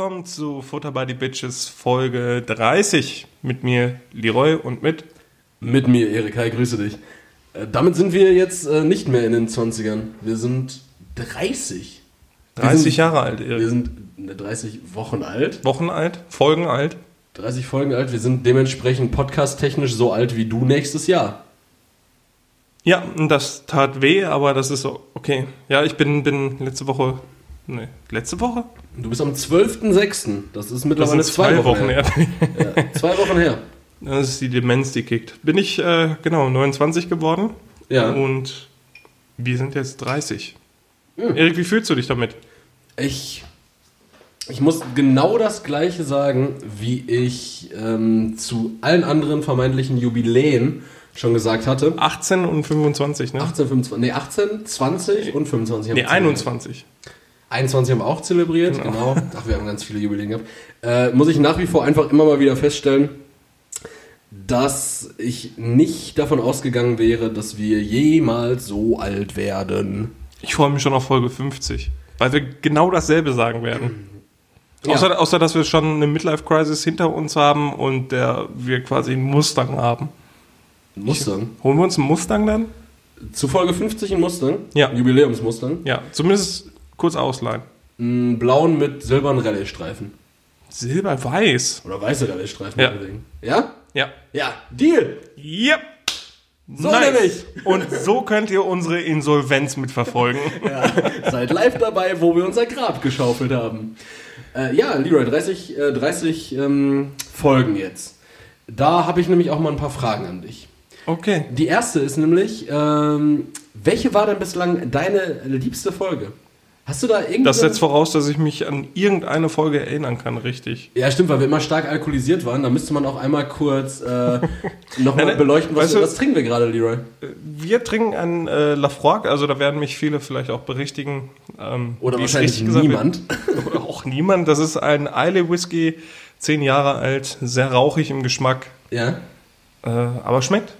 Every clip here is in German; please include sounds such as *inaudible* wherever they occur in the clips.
Willkommen zu Futter by the Bitches Folge 30 mit mir Leroy und mit Mit mir, Erik. Hi, grüße dich. Äh, damit sind wir jetzt äh, nicht mehr in den 20ern. Wir sind 30. 30 sind- Jahre alt, Wir Erik. sind äh, 30 Wochen alt, Wochen alt, Folgen alt. 30 Folgen alt. Wir sind dementsprechend podcast-technisch so alt wie du nächstes Jahr. Ja, das tat weh, aber das ist so okay. Ja, ich bin, bin letzte Woche, nee, letzte Woche? Du bist am 12.06. Das ist Das mittlerweile sind *laughs* zwei Wochen her. Ja, zwei Wochen her. Das ist die Demenz, die kickt. Bin ich, äh, genau, 29 geworden Ja. und wir sind jetzt 30. Hm. Erik, wie fühlst du dich damit? Ich, ich muss genau das Gleiche sagen, wie ich ähm, zu allen anderen vermeintlichen Jubiläen schon gesagt hatte. 18 und 25, ne? 18, 25, nee, 18, 20 und 25 haben nee, wir zelebriert. 21. 21 haben wir auch zelebriert, Genau. genau. Ach, wir haben ganz viele Jubiläen gehabt. Äh, muss ich nach wie vor einfach immer mal wieder feststellen, dass ich nicht davon ausgegangen wäre, dass wir jemals so alt werden. Ich freue mich schon auf Folge 50, weil wir genau dasselbe sagen werden. Ja. Außer, außer, dass wir schon eine Midlife-Crisis hinter uns haben und der, wir quasi einen Mustang haben. Mustang. Holen wir uns einen Mustang dann? Zu Folge 50 ein Mustang. Ja. Jubiläumsmustang. Ja, zumindest kurz ausleihen. Einen blauen mit silbernen Rallye-Streifen. Silber-weiß. Oder weiße Rallye-Streifen. Ja. Ja? Ja. Ja. Deal! Yep. So nämlich. Und so könnt ihr unsere Insolvenz mitverfolgen. *laughs* Ja, seid live dabei, wo wir unser Grab geschaufelt haben. Äh, ja, Leroy, 30, äh, 30 ähm, Folgen jetzt. Da habe ich nämlich auch mal ein paar Fragen an dich. Okay. Die erste ist nämlich, ähm, welche war denn bislang deine liebste Folge? Hast du da irgendwie... Das setzt voraus, dass ich mich an irgendeine Folge erinnern kann, richtig. ja, stimmt, weil wir immer stark alkoholisiert waren. Da müsste man auch einmal kurz äh, *laughs* nochmal beleuchten, was, weißt du- was trinken wir gerade, Leroy? Wir trinken ein äh, Lafroig, also da werden mich viele vielleicht auch berichtigen. Ähm, Oder wahrscheinlich richtig gesagt niemand. *laughs* Oder auch niemand. Das ist ein Islay Whisky, zehn Jahre alt, sehr rauchig im Geschmack, Ja. äh, aber schmeckt.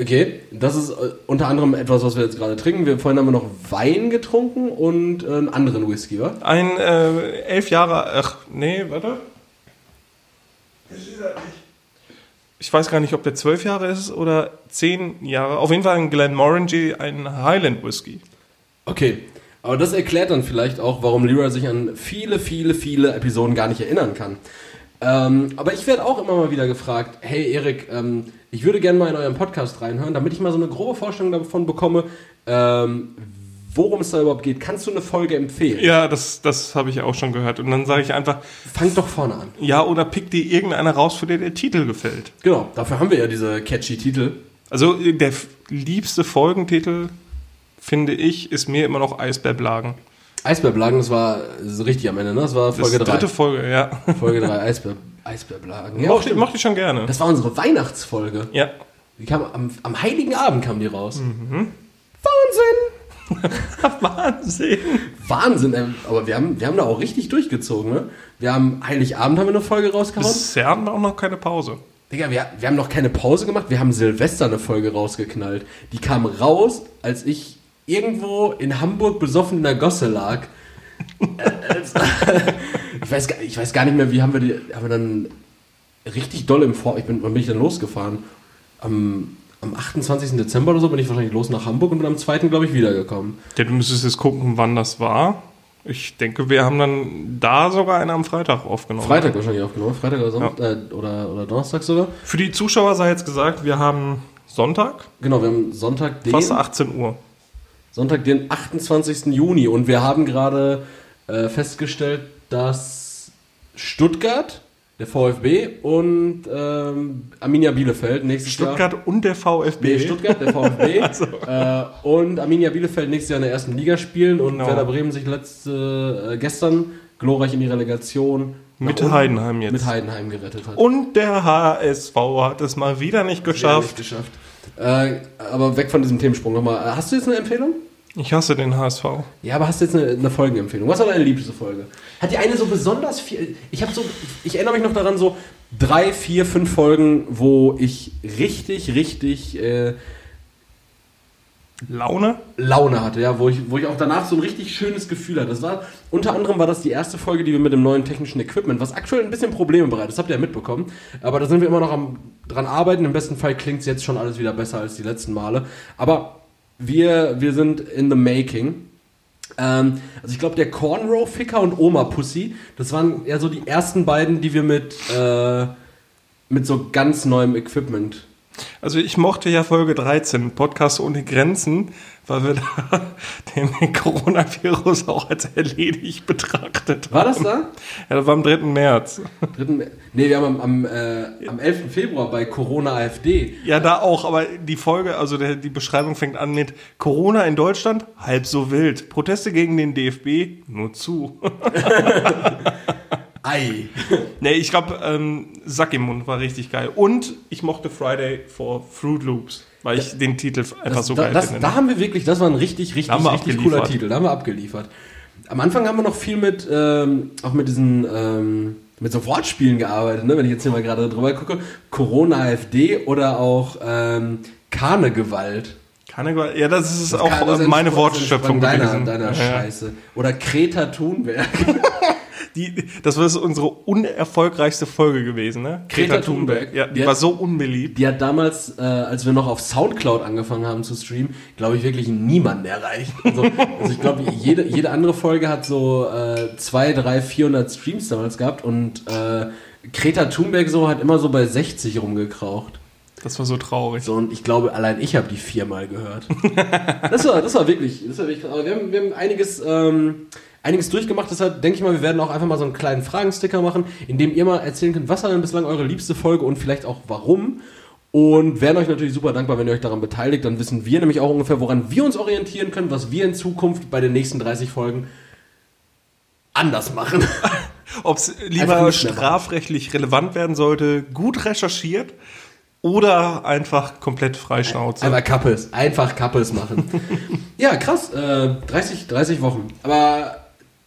Okay, das ist äh, unter anderem etwas, was wir jetzt gerade trinken. Wir vorhin haben wir noch Wein getrunken und äh, einen anderen Whisky, wa? Ein äh, elf Jahre, ach nee, warte. Ich weiß gar nicht, ob der zwölf Jahre ist oder zehn Jahre. Auf jeden Fall ein Glenmorangie, ein Highland Whisky. Okay, aber das erklärt dann vielleicht auch, warum Leroy sich an viele, viele, viele Episoden gar nicht erinnern kann. Ähm, aber ich werde auch immer mal wieder gefragt, hey Erik, ähm, ich würde gerne mal in euren Podcast reinhören, damit ich mal so eine grobe Vorstellung davon bekomme, ähm, worum es da überhaupt geht. Kannst du eine Folge empfehlen? Ja, das, das habe ich auch schon gehört. Und dann sage ich einfach, Fang doch vorne an. ja, oder pick dir irgendeine raus, für den der Titel gefällt. Genau, dafür haben wir ja diese catchy Titel. Also der liebste Folgentitel, finde ich, ist mir immer noch Eisbärblagen. Eisbärblagen, das war so richtig am Ende, ne? Das war Folge ist 3. dritte Folge, ja. Folge 3, Eisbär, Eisbärblagen. Ja, mochte, mochte ich schon gerne. Das war unsere Weihnachtsfolge. ja. Die kam am, am Heiligen Abend kam die raus. Mhm. Wahnsinn! *laughs* Wahnsinn. Wahnsinn, ey. aber wir haben, wir haben da auch richtig durchgezogen, ne? Wir haben Heiligabend haben wir eine Folge rausgehauen. Bisher hatten wir auch noch keine Pause. Digga, wir, wir haben noch keine Pause gemacht, wir haben Silvester eine Folge rausgeknallt. Die kam raus, als ich irgendwo in Hamburg besoffen in der Gosse lag. *laughs* Ich, weiß, gar- ich weiß gar nicht mehr, wie haben wir die, haben wir dann richtig doll im Vor... Ich bin, wann bin ich denn losgefahren? Am, am 28. Dezember oder so bin ich wahrscheinlich los nach Hamburg und bin am 2. glaube ich wiedergekommen. Ja, du müsstest jetzt gucken, wann das war. Ich denke, wir haben dann da sogar einen am Freitag aufgenommen. Freitag wahrscheinlich aufgenommen, Freitag oder, Sonntag, äh, oder, oder Donnerstag sogar. Für die Zuschauer sei jetzt gesagt, wir haben Sonntag, Genau, wir haben Sonntag den, fast 18 Uhr. Sonntag den 28. Juni und wir haben gerade äh, festgestellt, dass Stuttgart, der VfB und ähm, Arminia Bielefeld nächstes Jahr... Stuttgart und der VfB. Nee, Stuttgart, der VfB. *laughs* Also. äh, und Arminia Bielefeld nächstes Jahr in der ersten Liga spielen und Genau. Werder Bremen sich letzte, äh, gestern glorreich in die Relegation Mit unten- Heidenheim jetzt. mit Heidenheim gerettet hat. Und der HSV hat es mal wieder nicht geschafft. Nicht geschafft. Äh, aber weg von diesem Themensprung nochmal. Äh, Hast du jetzt eine Empfehlung? Ich hasse den HSV. Ja, aber hast du jetzt eine, eine Folgenempfehlung? Was war deine liebste Folge? Hat die eine so besonders viel. Ich habe so. Ich erinnere mich noch daran, so drei, vier, fünf Folgen, wo ich richtig, richtig. Äh, Laune? Laune hatte, ja, wo ich, wo ich auch danach so ein richtig schönes Gefühl hatte. Das war, unter anderem war das die erste Folge, die wir mit dem neuen technischen Equipment, was aktuell ein bisschen Probleme bereitet, das habt ihr ja mitbekommen, aber da sind wir immer noch am dran arbeiten. Im besten Fall klingt es jetzt schon alles wieder besser als die letzten Male. Aber wir, wir sind in the making. Ähm, also ich glaube, der Cornrow-Ficker und Oma-Pussy, das waren ja so die ersten beiden, die wir mit, äh, mit so ganz neuem Equipment Also ich mochte ja Folge 13, Podcast ohne Grenzen, weil wir da *laughs* den Coronavirus auch als erledigt betrachtet haben. War das da? Ja, das war am 3. März. Dritten, nee, wir haben am, am, äh, am 11. Februar bei Corona AfD. Ja, da auch, aber die Folge, also der, die Beschreibung fängt an mit Corona in Deutschland, halb so wild. Proteste gegen den DFB, nur zu. *laughs* *laughs* Ei. *laughs* nee, ich glaube, ähm, Sack im Mund war richtig geil. Und ich mochte Friday for Fruit Loops, weil ich den Titel einfach Das, so geil das, finde. da haben wir wirklich, das war ein richtig, richtig, richtig cooler Titel. Da haben wir abgeliefert. Am Anfang haben wir noch viel mit, ähm, auch mit diesen, ähm, mit so Wortspielen gearbeitet, ne? wenn ich jetzt hier mal gerade drüber gucke. Corona AfD oder auch ähm, Karnegewalt. Gewalt. Ja, das ist auch Kann- das äh, meine Wortschöpfung das gewesen. Deiner, deiner Ja. Scheiße. Oder Kreta Thunberg. *laughs* Die, das war unsere unerfolgreichste Folge gewesen, ne? Greta Thunberg. Ja, die Die war hat- so unbeliebt. Die hat damals, äh, als wir noch auf Soundcloud angefangen haben zu streamen, glaube ich, wirklich niemanden erreicht. Also, also ich glaube, jede, jede andere Folge hat so äh, 2, 3, 400 Streams damals gehabt und äh, Greta Thunberg so hat immer so bei 60 rumgekraucht. Das war so traurig. So, und ich glaube, allein ich habe die viermal gehört. *laughs* Das war, das war wirklich, das war wirklich. Aber wir haben, wir haben einiges, ähm, einiges durchgemacht. Deshalb denke ich mal, wir werden auch einfach mal so einen kleinen Fragensticker machen, in dem ihr mal erzählen könnt, was war denn bislang eure liebste Folge und vielleicht auch warum. Und wären euch natürlich super dankbar, wenn ihr euch daran beteiligt. Dann wissen wir nämlich auch ungefähr, woran wir uns orientieren können, was wir in Zukunft bei den nächsten 30 Folgen anders machen. *laughs* Ob es lieber strafrechtlich relevant werden sollte, gut recherchiert oder einfach komplett Freischnauze. Einfach Kappes, einfach Kappes machen. *laughs* ja, krass. Äh, 30, 30 Wochen. Aber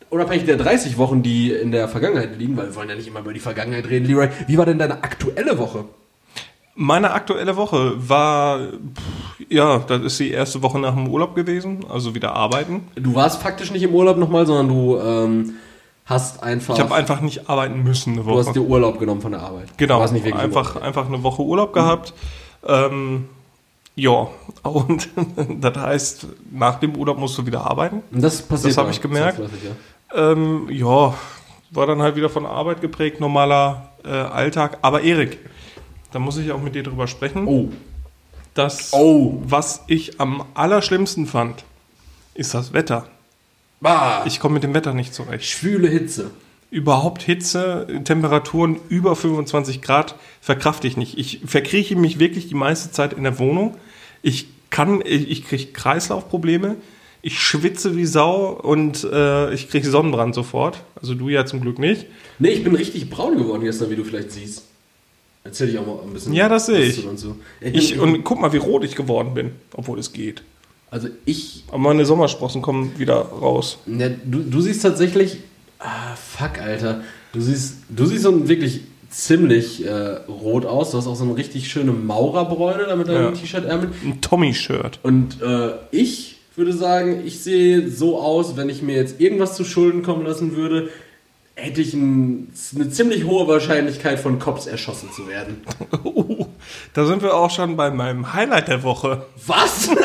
unabhängig der 30 Wochen, die in der Vergangenheit liegen, weil wir wollen ja nicht immer über die Vergangenheit reden, Leroy, wie war denn deine aktuelle Woche? Meine aktuelle Woche war, pff, ja, das ist die erste Woche nach dem Urlaub gewesen, also wieder arbeiten. Du warst faktisch nicht im Urlaub nochmal, sondern du ähm, hast einfach. Ich habe einfach nicht arbeiten müssen eine du hast Woche. dir Urlaub genommen von der Arbeit. Genau, Du warst nicht wirklich einfach, einfach eine Woche Urlaub gehabt. Ähm, ja, und *laughs* das heißt, nach dem Urlaub musst du wieder arbeiten. Und das passiert. das hab ja ich gemerkt. zwangsläufig, Ja. Ähm, ja, war dann halt wieder von Arbeit geprägt, normaler äh, Alltag. Aber Erik, da muss ich auch mit dir drüber sprechen. Oh. Das, Oh. was ich am allerschlimmsten fand, ist das Wetter. Bah, Ich komme mit dem Wetter nicht zurecht. schwüle Hitze. Überhaupt Hitze, Temperaturen über 25 Grad verkrafte ich nicht. Ich verkrieche mich wirklich die meiste Zeit in der Wohnung. Ich kann, ich, ich kriege Kreislaufprobleme. Ich schwitze wie Sau und äh, ich kriege Sonnenbrand sofort. Also du ja zum Glück nicht. Nee, ich bin richtig braun geworden gestern, wie du vielleicht siehst. Erzähl ich auch mal ein bisschen. Ja, das sehe ich. Und so. Ich, und guck mal, wie rot ich geworden bin, obwohl es geht. also ich Aber meine Sommersprossen kommen wieder raus. Ja, du, du siehst tatsächlich. Ah, fuck, Alter. Du siehst, du siehst so wirklich ziemlich äh, rot aus. Du hast auch so eine richtig schöne Maurerbräune da mit deinem Ja. T-Shirt-Ärmel. Ein Tommy-Shirt. Und äh, ich würde sagen, ich sehe so aus, wenn ich mir jetzt irgendwas zu Schulden kommen lassen würde, hätte ich ein, eine ziemlich hohe Wahrscheinlichkeit von Cops erschossen zu werden. *laughs* Uh, da sind wir auch schon bei meinem Highlight der Woche. Was? *laughs*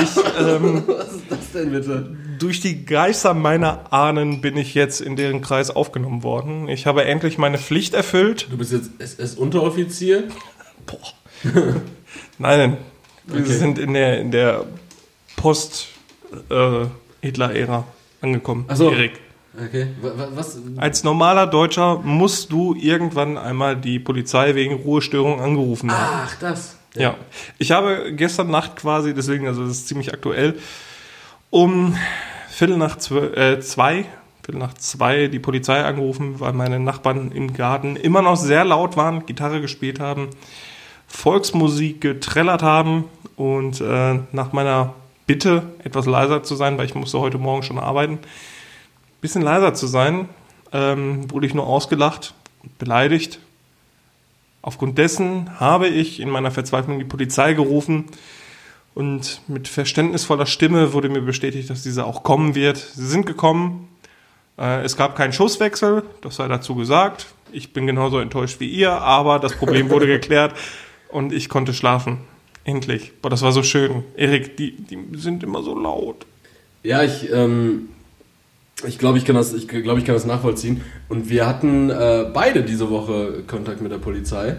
Ich, ähm, *laughs* Was ist das denn bitte? Durch die Geister meiner Ahnen bin ich jetzt in deren Kreis aufgenommen worden. Ich habe endlich meine Pflicht erfüllt. Du bist jetzt SS-Unteroffizier? Nein, wir Okay. sind in der, in der Post-Hitler-Ära angekommen. Ach so. Erik. Okay. Wa- wa- Was? Als normaler Deutscher musst du irgendwann einmal die Polizei wegen Ruhestörung angerufen haben. Ach, das. Ja. Ich habe gestern Nacht quasi, deswegen, also das ist ziemlich aktuell, um Viertel nach zwölf, äh, zwei, Viertel nach zwei die Polizei angerufen, weil meine Nachbarn im Garten immer noch sehr laut waren, Gitarre gespielt haben, Volksmusik getrellert haben und äh, nach meiner Bitte, etwas leiser zu sein, weil ich musste heute Morgen schon arbeiten, bisschen leiser zu sein, ähm, wurde ich nur ausgelacht und beleidigt. Aufgrund dessen habe ich in meiner Verzweiflung die Polizei gerufen Und mit verständnisvoller Stimme wurde mir bestätigt, dass dieser auch kommen wird. Sie sind gekommen. Äh, es gab keinen Schusswechsel, das sei dazu gesagt. Ich bin genauso enttäuscht wie ihr, aber das Problem wurde *laughs* geklärt und ich konnte schlafen. Endlich. Boah, das war so schön. Erik, die, die sind immer so laut. Ja, ich, ähm, ich glaube, ich kann das, ich glaube, ich kann das nachvollziehen. Und wir hatten äh, beide diese Woche Kontakt mit der Polizei.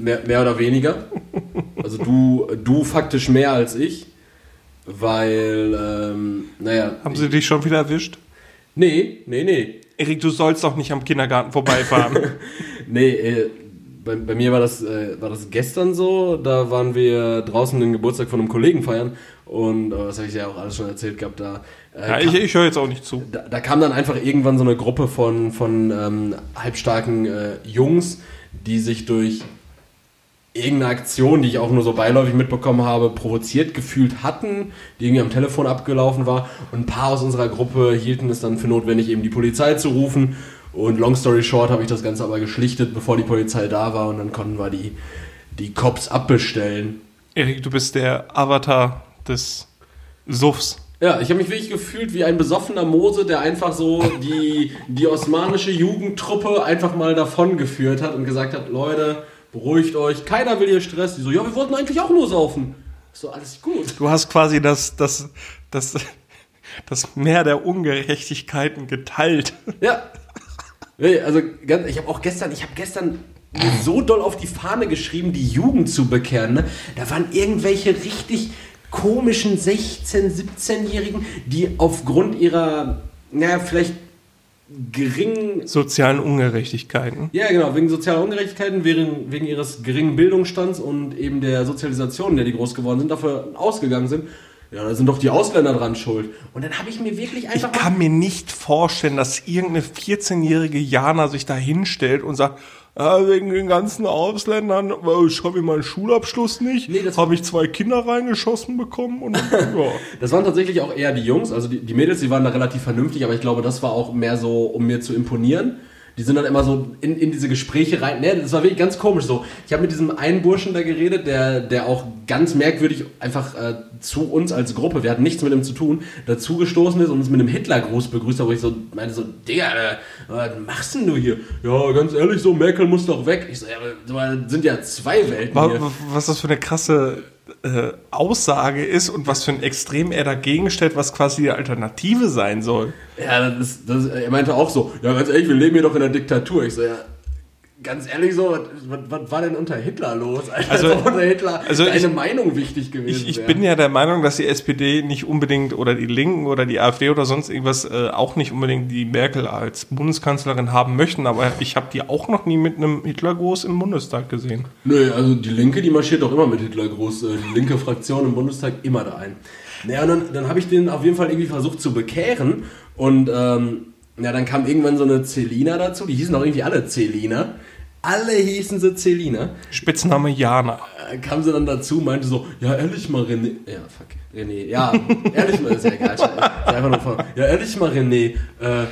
Mehr, mehr oder weniger. Also du, du faktisch mehr als ich. Weil, ähm, naja. Haben sie dich schon wieder erwischt? Nee, nee, nee. Erik, du sollst doch nicht am Kindergarten vorbeifahren. *laughs* nee, äh, bei, bei, mir war das, äh, war das gestern so. Da waren wir draußen den Geburtstag von einem Kollegen feiern. Und äh, das habe ich ja auch alles schon erzählt gehabt. Da, äh, ja, ich, ich höre jetzt auch nicht zu. Da, da, kam dann einfach irgendwann so eine Gruppe von, von ähm, halbstarken äh, Jungs, die sich durch irgendeine Aktion, die ich auch nur so beiläufig mitbekommen habe, provoziert gefühlt hatten, die irgendwie am Telefon abgelaufen war. Und ein paar aus unserer Gruppe hielten es dann für notwendig, eben die Polizei zu rufen. Und long story short habe ich das Ganze aber geschlichtet, bevor die Polizei da war. Und dann konnten wir die, die Cops abbestellen. Erik, du bist der Avatar des Suffs. Ja, ich habe mich wirklich gefühlt wie ein besoffener Mose, der einfach so die, die osmanische Jugendtruppe einfach mal davon geführt hat und gesagt hat, Leute, beruhigt euch, keiner will hier Stress. Die so, ja, wir wollten eigentlich auch nur saufen. So, alles gut. Du hast quasi das, das, das, das Meer der Ungerechtigkeiten geteilt. Ja. Also, ich habe auch gestern, ich habe gestern so doll auf die Fahne geschrieben, die Jugend zu bekehren. Ne? Da waren irgendwelche richtig komischen 16-, 17-Jährigen, die aufgrund ihrer, naja, vielleicht geringen sozialen Ungerechtigkeiten. Ja, genau, wegen sozialer Ungerechtigkeiten, wegen, wegen ihres geringen Bildungsstands und eben der Sozialisation, in der die groß geworden sind, dafür ausgegangen sind. Ja, da sind doch die Ausländer dran schuld. Und dann habe ich mir wirklich einfach. Ich kann mir nicht vorstellen, dass irgendeine 14-jährige Jana sich da hinstellt und sagt, ja, wegen den ganzen Ausländern, ich habe meinen Schulabschluss nicht, nee, habe ich zwei Kinder reingeschossen bekommen und *laughs* ja. das waren tatsächlich auch eher die Jungs, also die, die Mädels, die waren da relativ vernünftig, aber ich glaube, das war auch mehr so, um mir zu imponieren. Die sind dann immer so in, in diese Gespräche rein. Ne, das war wirklich ganz komisch so. Ich habe mit diesem einen Burschen da geredet, der, der auch ganz merkwürdig einfach äh, zu uns als Gruppe, wir hatten nichts mit ihm zu tun, dazugestoßen ist und uns mit einem Hitlergruß begrüßt hat, wo ich so meinte so, Digga, äh, was machst denn du hier? Ja, ganz ehrlich so, Merkel muss doch weg. Ich so, ja, aber sind ja zwei Welten was, hier. Was ist das für eine krasse äh, Aussage ist und was für ein Extrem er dagegen stellt, was quasi die Alternative sein soll. Ja, das ist, das, er meinte auch so, ja, ganz ehrlich, wir leben hier doch in der Diktatur. Ich so, ja, ganz ehrlich so, was, was, war denn unter Hitler los? Also, also unter Hitler also eine ich, Meinung wichtig gewesen Ich, ich bin ja der Meinung, dass die SPD nicht unbedingt oder die Linken oder die AfD oder sonst irgendwas äh, auch nicht unbedingt die Merkel als Bundeskanzlerin haben möchten, aber ich habe die auch noch nie mit einem Hitlergruß im Bundestag gesehen. Nö, also die Linke, die marschiert doch immer mit Hitlergruß, äh, die linke Fraktion im Bundestag immer da ein. Naja, und dann, dann habe ich den auf jeden Fall irgendwie versucht zu bekehren und ähm, ja, dann kam irgendwann so eine Celina dazu, die hießen auch irgendwie alle Celina. Alle hießen sie Celina. Spitzname Jana. Äh, kam sie dann dazu, meinte so, ja, ehrlich mal René. Ja, fuck. René. Ja, ehrlich mal, ist ja egal. Ist einfach nur von, ja, ehrlich mal René. Äh,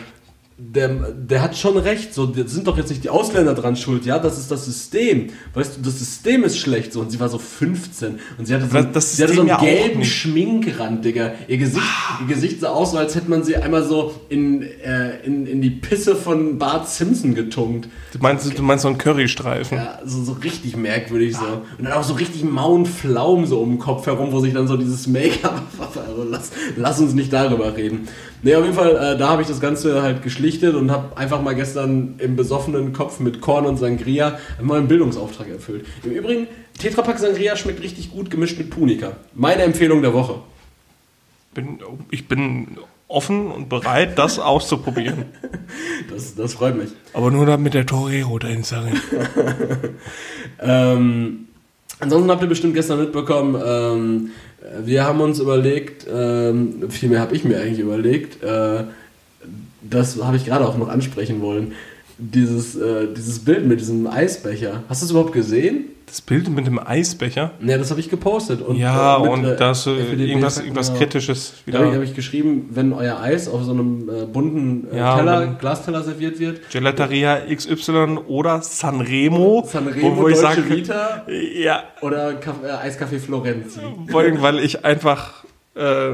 der, der hat schon recht, so, das sind doch jetzt nicht die Ausländer dran schuld, ja, das ist das System. Weißt du, das System ist schlecht, so, und sie war so 15 und sie hatte so, das sie hatte so einen ja gelben Schminkrand, Digga. Ihr Gesicht, ihr Gesicht sah aus, als hätte man sie einmal so in, äh, in, in die Pisse von Bart Simpson getunkt. Du meinst, du meinst so einen Currystreifen? Ja, so, so richtig merkwürdig so. Und dann auch so richtig mauen Pflaumen so um den Kopf herum, wo sich dann so dieses Make-up, *laughs* also lass, lass uns nicht darüber reden. Nee, auf jeden Fall, äh, da habe ich das Ganze halt geschlichtet und habe einfach mal gestern im besoffenen Kopf mit Korn und Sangria meinen Bildungsauftrag erfüllt. Im Übrigen, Tetrapack Sangria schmeckt richtig gut gemischt mit Punika. Meine Empfehlung der Woche. Bin, ich bin offen und bereit, das *laughs* auszuprobieren. Das, das freut mich. Aber nur damit der Torero dahin sage *laughs* ähm, Ansonsten habt ihr bestimmt gestern mitbekommen, ähm, wir haben uns überlegt, ähm, vielmehr habe ich mir eigentlich überlegt, äh, das habe ich gerade auch noch ansprechen wollen. Dieses, äh, dieses Bild mit diesem Eisbecher. Hast du es überhaupt gesehen? Das Bild mit dem Eisbecher? Ja, das habe ich gepostet. Und, ja, äh, mit, und äh, da hast du FDP irgendwas, irgendwas mir- Kritisches Da wieder. habe ich, geschrieben, wenn euer Eis auf so einem äh, bunten äh, Ja, Teller, Glasteller serviert wird, Gelateria XY oder Sanremo. Sanremo, wo, wo ich sage, Vita ja, oder äh, Eiscafé Florenzi. vor allem, weil ich einfach, äh,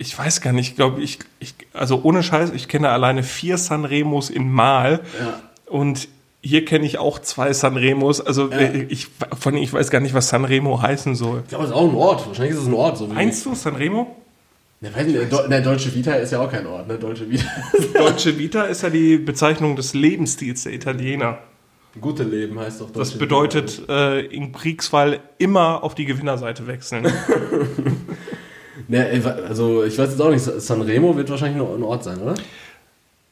ich weiß gar nicht, ich glaube, ich, ich, also ohne Scheiß, ich kenne alleine vier Sanremos in Mal Ja. und hier kenne ich auch zwei Sanremos. Also Ja. äh, ich, von ich weiß gar nicht, was Sanremo heißen soll. Ich glaube, das ist auch ein Ort. Wahrscheinlich ist es ein Ort. So Meinst du Sanremo? Ja, weiß nicht, Do ne, Deutsche Vita ist ja auch kein Ort, ne? Deutsche Vita. *laughs* Deutsche Vita ist ja die Bezeichnung des Lebensstils der Italiener. Gute Leben heißt doch Deutsche Das bedeutet, äh, im Kriegsfall immer auf die Gewinnerseite wechseln. *laughs* Ne, also ich weiß jetzt auch nicht, Sanremo wird wahrscheinlich nur ein Ort sein, oder?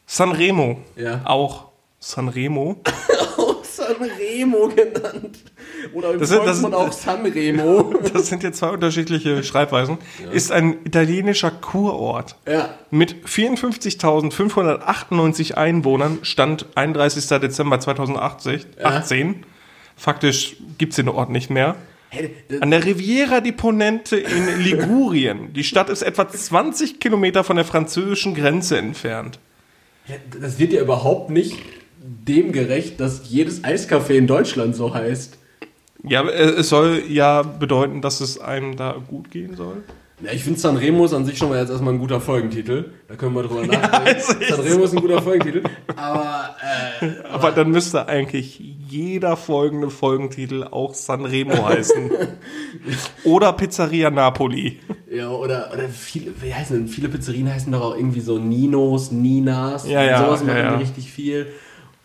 Sanremo. Ja. Auch Sanremo. *laughs* Auch Sanremo genannt. Oder im Das sind- das sind- auch Sanremo. *laughs* Das sind jetzt zwei unterschiedliche *laughs* Schreibweisen. Ist ein italienischer Kurort. ja. Mit 54.598 Einwohnern stand 31. Dezember 2018. Ja. 18. Faktisch gibt es den Ort nicht mehr. An der Riviera di Ponente in *laughs* Ligurien. Die Stadt ist etwa 20 Kilometer von der französischen Grenze entfernt. Ja, Das wird ja überhaupt nicht dem gerecht, dass jedes Eiscafé in Deutschland so heißt. Ja, äh, es soll ja bedeuten, dass es einem da gut gehen soll. Ja, ich finde Sanremo ist an sich schon mal jetzt erstmal ein guter Folgentitel. Da können wir drüber nachdenken. ist- Sanremo ist ein guter Folgentitel. Aber äh, Aber dann müsste eigentlich jeder folgende Folgentitel auch Sanremo heißen. *laughs* Oder Pizzeria Napoli. ja, oder, oder viele, wie heißen denn? Viele Pizzerien heißen doch auch irgendwie so Ninos, Ninas. Ja, ja, Sowas ja, machen ja. richtig viel.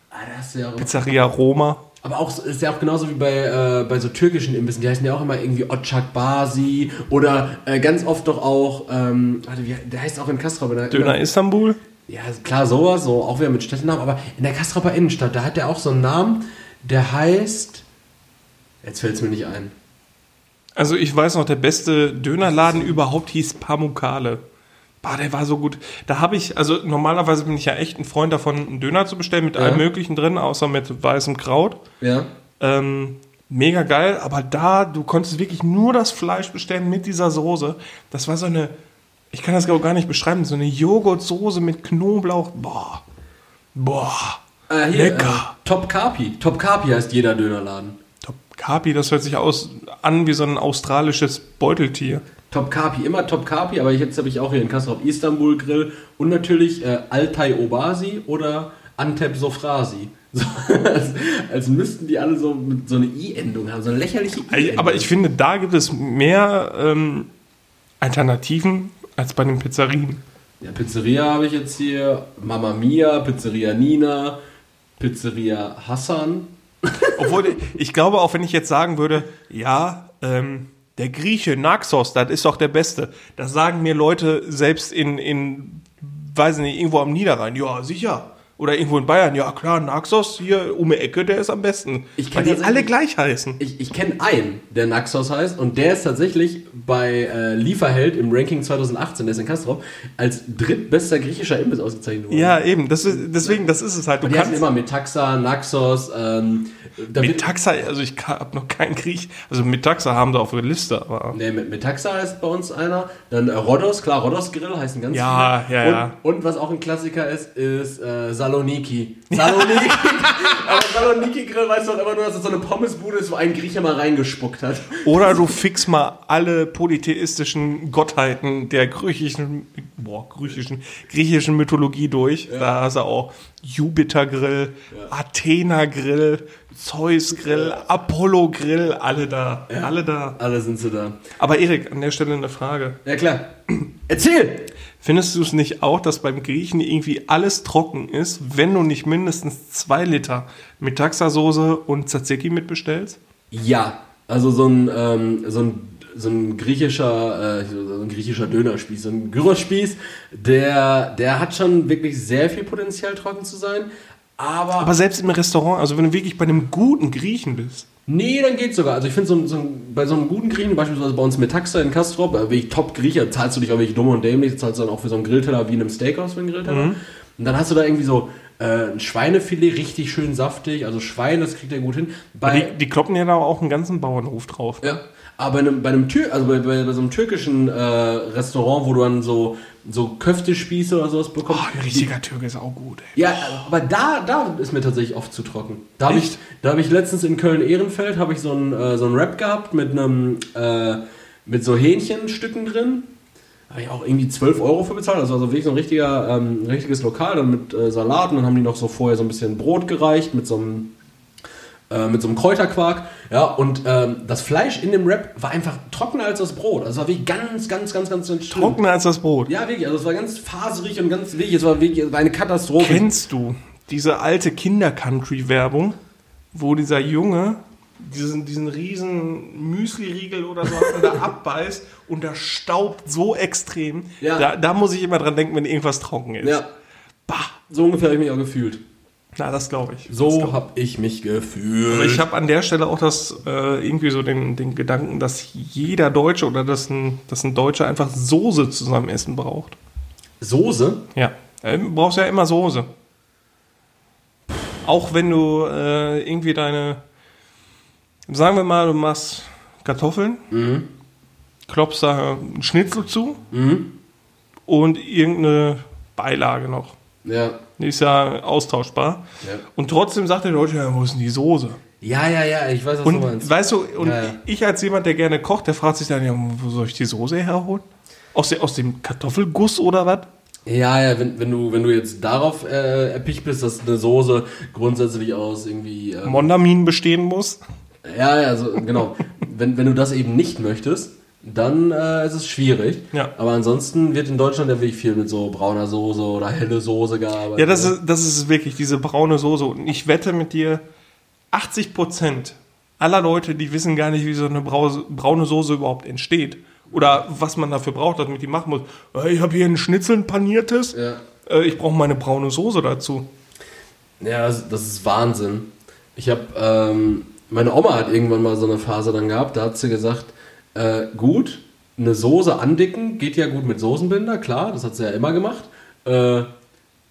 Ah, ja Pizzeria Roma. Aber auch ist ja auch genauso wie bei, äh, bei so türkischen Imbissen. Die heißen ja auch immer irgendwie Ocak Basi oder äh, ganz oft doch auch, ähm, warte, wie, der heißt auch in Kastrop. in der- Döner Istanbul. Ja, klar, sowas, so auch wieder mit Städtenamen, aber in der Kastroper Innenstadt, da hat der auch so einen Namen, der heißt. Jetzt fällt es mir nicht ein. Also ich weiß noch, der beste Dönerladen überhaupt hieß Pamukale. Bah, der war so gut. Da habe ich, also normalerweise bin ich ja echt ein Freund davon, einen Döner zu bestellen mit Ja. allem Möglichen drin, außer mit weißem Kraut. Ja. Ähm, mega geil, aber da, du konntest wirklich nur das Fleisch bestellen mit dieser Soße. Das war so eine, ich kann das gar nicht beschreiben, so eine Joghurtsoße mit Knoblauch. Boah. Boah. Äh, hier, Lecker. Äh, Top Carpi. Top Carpi heißt jeder Dönerladen. Top Kapi, das hört sich aus, an wie so ein australisches Beuteltier. Top Carpi, immer Top Carpi, aber jetzt habe ich auch hier in Kastrop Istanbul Grill und natürlich äh, Altay Obasi oder Antep Sofrasi. *laughs* So, als, als müssten die alle so, so eine I-Endung haben, so eine lächerliche I-Endung. Aber ich finde, da gibt es mehr ähm, Alternativen als bei den Pizzerien. Ja, Pizzeria habe ich jetzt hier, Mamma Mia, Pizzeria Nina, Pizzeria Hassan. Obwohl, ich glaube, auch wenn ich jetzt sagen würde, ja, ähm, der Grieche Naxos, das ist doch der Beste. Das sagen mir Leute selbst in, in, weiß nicht, irgendwo am Niederrhein. Ja, sicher. Oder irgendwo in Bayern. Ja, klar, Naxos hier um die Ecke, der ist am besten. Ich Weil die alle gleich heißen. Ich, ich kenne einen, der Naxos heißt und der ist tatsächlich bei äh, Lieferheld im Ranking 2018, der ist in Kastrop, als drittbester griechischer Imbiss ausgezeichnet worden. Ja, eben. Das ist, deswegen, das ist es halt. Du die kannst immer Metaxa, Naxos, ähm, da wird- Metaxa, also ich habe noch keinen Griech. Also Metaxa haben sie auf der Liste, aber. Ne, mit Metaxa heißt bei uns einer. Dann äh, Rodos, klar, Rodos Grill heißen ganz Ja, viele. ja, und, ja. Und was auch ein Klassiker ist, ist äh, Saloniki. Saloniki. *laughs* Aber Saloniki *laughs* Grill weißt du doch immer nur, dass es so eine Pommesbude ist, wo ein Grieche mal reingespuckt hat. Oder du fix mal alle polytheistischen Gottheiten der griechischen, boah, griechischen, griechischen Mythologie durch. Da hast du auch Jupiter-Grill, Athena-Grill, Zeus-Grill, Apollo-Grill, alle da, alle da. Alle sind sie da. Aber Erik, an der Stelle eine Frage. Ja klar. Erzähl! Findest du es nicht auch, dass beim Griechen irgendwie alles trocken ist, wenn du nicht mindestens zwei Liter Metaxa-Soße und Tzatziki mitbestellst? Ja, also so ein, ähm, so ein, so ein griechischer, äh, so ein griechischer Dönerspieß, so ein Gyrospieß, der, der hat schon wirklich sehr viel Potenzial, trocken zu sein. Aber, Aber selbst im Restaurant, also wenn du wirklich bei einem guten Griechen bist, nee, dann geht's sogar. Also ich finde, so, so bei so einem guten Griechen, beispielsweise bei uns mit Taxa in Kastrop, äh, wirklich Top-Griecher, zahlst du dich auch wirklich dumm und dämlich, zahlst du dann auch für so einen Grillteller wie in einem Steakhouse für einen Grillteller. Und dann hast du da irgendwie so äh, ein Schweinefilet, richtig schön saftig. Also Schwein, das kriegt er gut hin. Bei, Die, die kloppen ja da auch einen ganzen Bauernhof drauf. ja. Aber bei einem, Tür, also bei, bei, bei so einem türkischen äh, Restaurant, wo du dann so, so Köftespieße oder sowas bekommst. Oh, ein richtiger Türke ist auch gut. Ey. Ja, aber da, da ist mir tatsächlich oft zu trocken. Da habe ich, da habe ich letztens in Köln-Ehrenfeld habe ich so einen äh, so einen Wrap gehabt mit einem äh, mit so Hähnchenstücken drin. Habe ich auch irgendwie 12 Euro für bezahlt. Also, also wirklich so ein richtiger, ähm, richtiges Lokal, dann mit äh, Salat und dann haben die noch so vorher so ein bisschen Brot gereicht mit so einem äh, mit so einem Kräuterquark. Ja, und ähm, das Fleisch in dem Wrap war einfach trockener als das Brot. Also es war wirklich ganz, ganz, ganz, ganz schlimm. Trockener als das Brot. Ja, wirklich. Also es war ganz faserig und ganz wirklich. Es war wirklich es war eine Katastrophe. Kennst du diese alte Kinder-Country-Werbung, wo dieser Junge diesen, diesen riesen Müsli-Riegel oder so da *laughs* abbeißt und der staubt so extrem. Ja. Da, da muss ich immer dran denken, wenn irgendwas trocken ist. Ja, Bah, so ungefähr habe ich mich auch gefühlt. Na, das glaube ich. So habe ich mich ich. gefühlt. Ich habe an der Stelle auch das äh, irgendwie so den, den Gedanken, dass jeder Deutsche oder dass ein, dass ein Deutscher einfach Soße zu seinem Essen braucht. Soße? Ja, du brauchst ja immer Soße. Auch wenn du äh, irgendwie deine, sagen wir mal, du machst Kartoffeln, klopfst da einen Schnitzel zu und irgendeine Beilage noch. Ja. Ist ja austauschbar. Ja. Und trotzdem sagt der Deutsche, ja, wo ist denn die Soße? Ja, ja, ja, ich weiß, was Und du meinst. weißt du, und Ja, ja. ich als jemand, der gerne kocht, der fragt sich dann, ja, wo soll ich die Soße herholen? Aus, aus dem Kartoffelguss oder was? Ja, ja, wenn, wenn, du, wenn du jetzt darauf äh, erpicht bist, dass eine Soße grundsätzlich aus irgendwie. Ähm, Mondamin bestehen muss? ja, ja, also, genau. wenn, wenn du das eben nicht möchtest, dann äh, ist es schwierig. Ja. Aber ansonsten wird in Deutschland ja wirklich viel mit so brauner Soße oder helle Soße gearbeitet. Ja, das ist, das ist wirklich diese braune Soße. Und ich wette mit dir, 80 Prozent aller Leute, die wissen gar nicht, wie so eine Brause, braune Soße überhaupt entsteht. Oder was man dafür braucht, damit die machen muss. Äh, Ich habe hier ein Schnitzel, ein paniertes. Ja. Äh, Ich brauche meine braune Soße dazu. Ja, das, das ist Wahnsinn. Ich habe, ähm, meine Oma hat irgendwann mal so eine Phase dann gehabt, da hat sie gesagt, äh, gut, eine Soße andicken geht ja gut mit Soßenbinder, klar, das hat sie ja immer gemacht. Äh,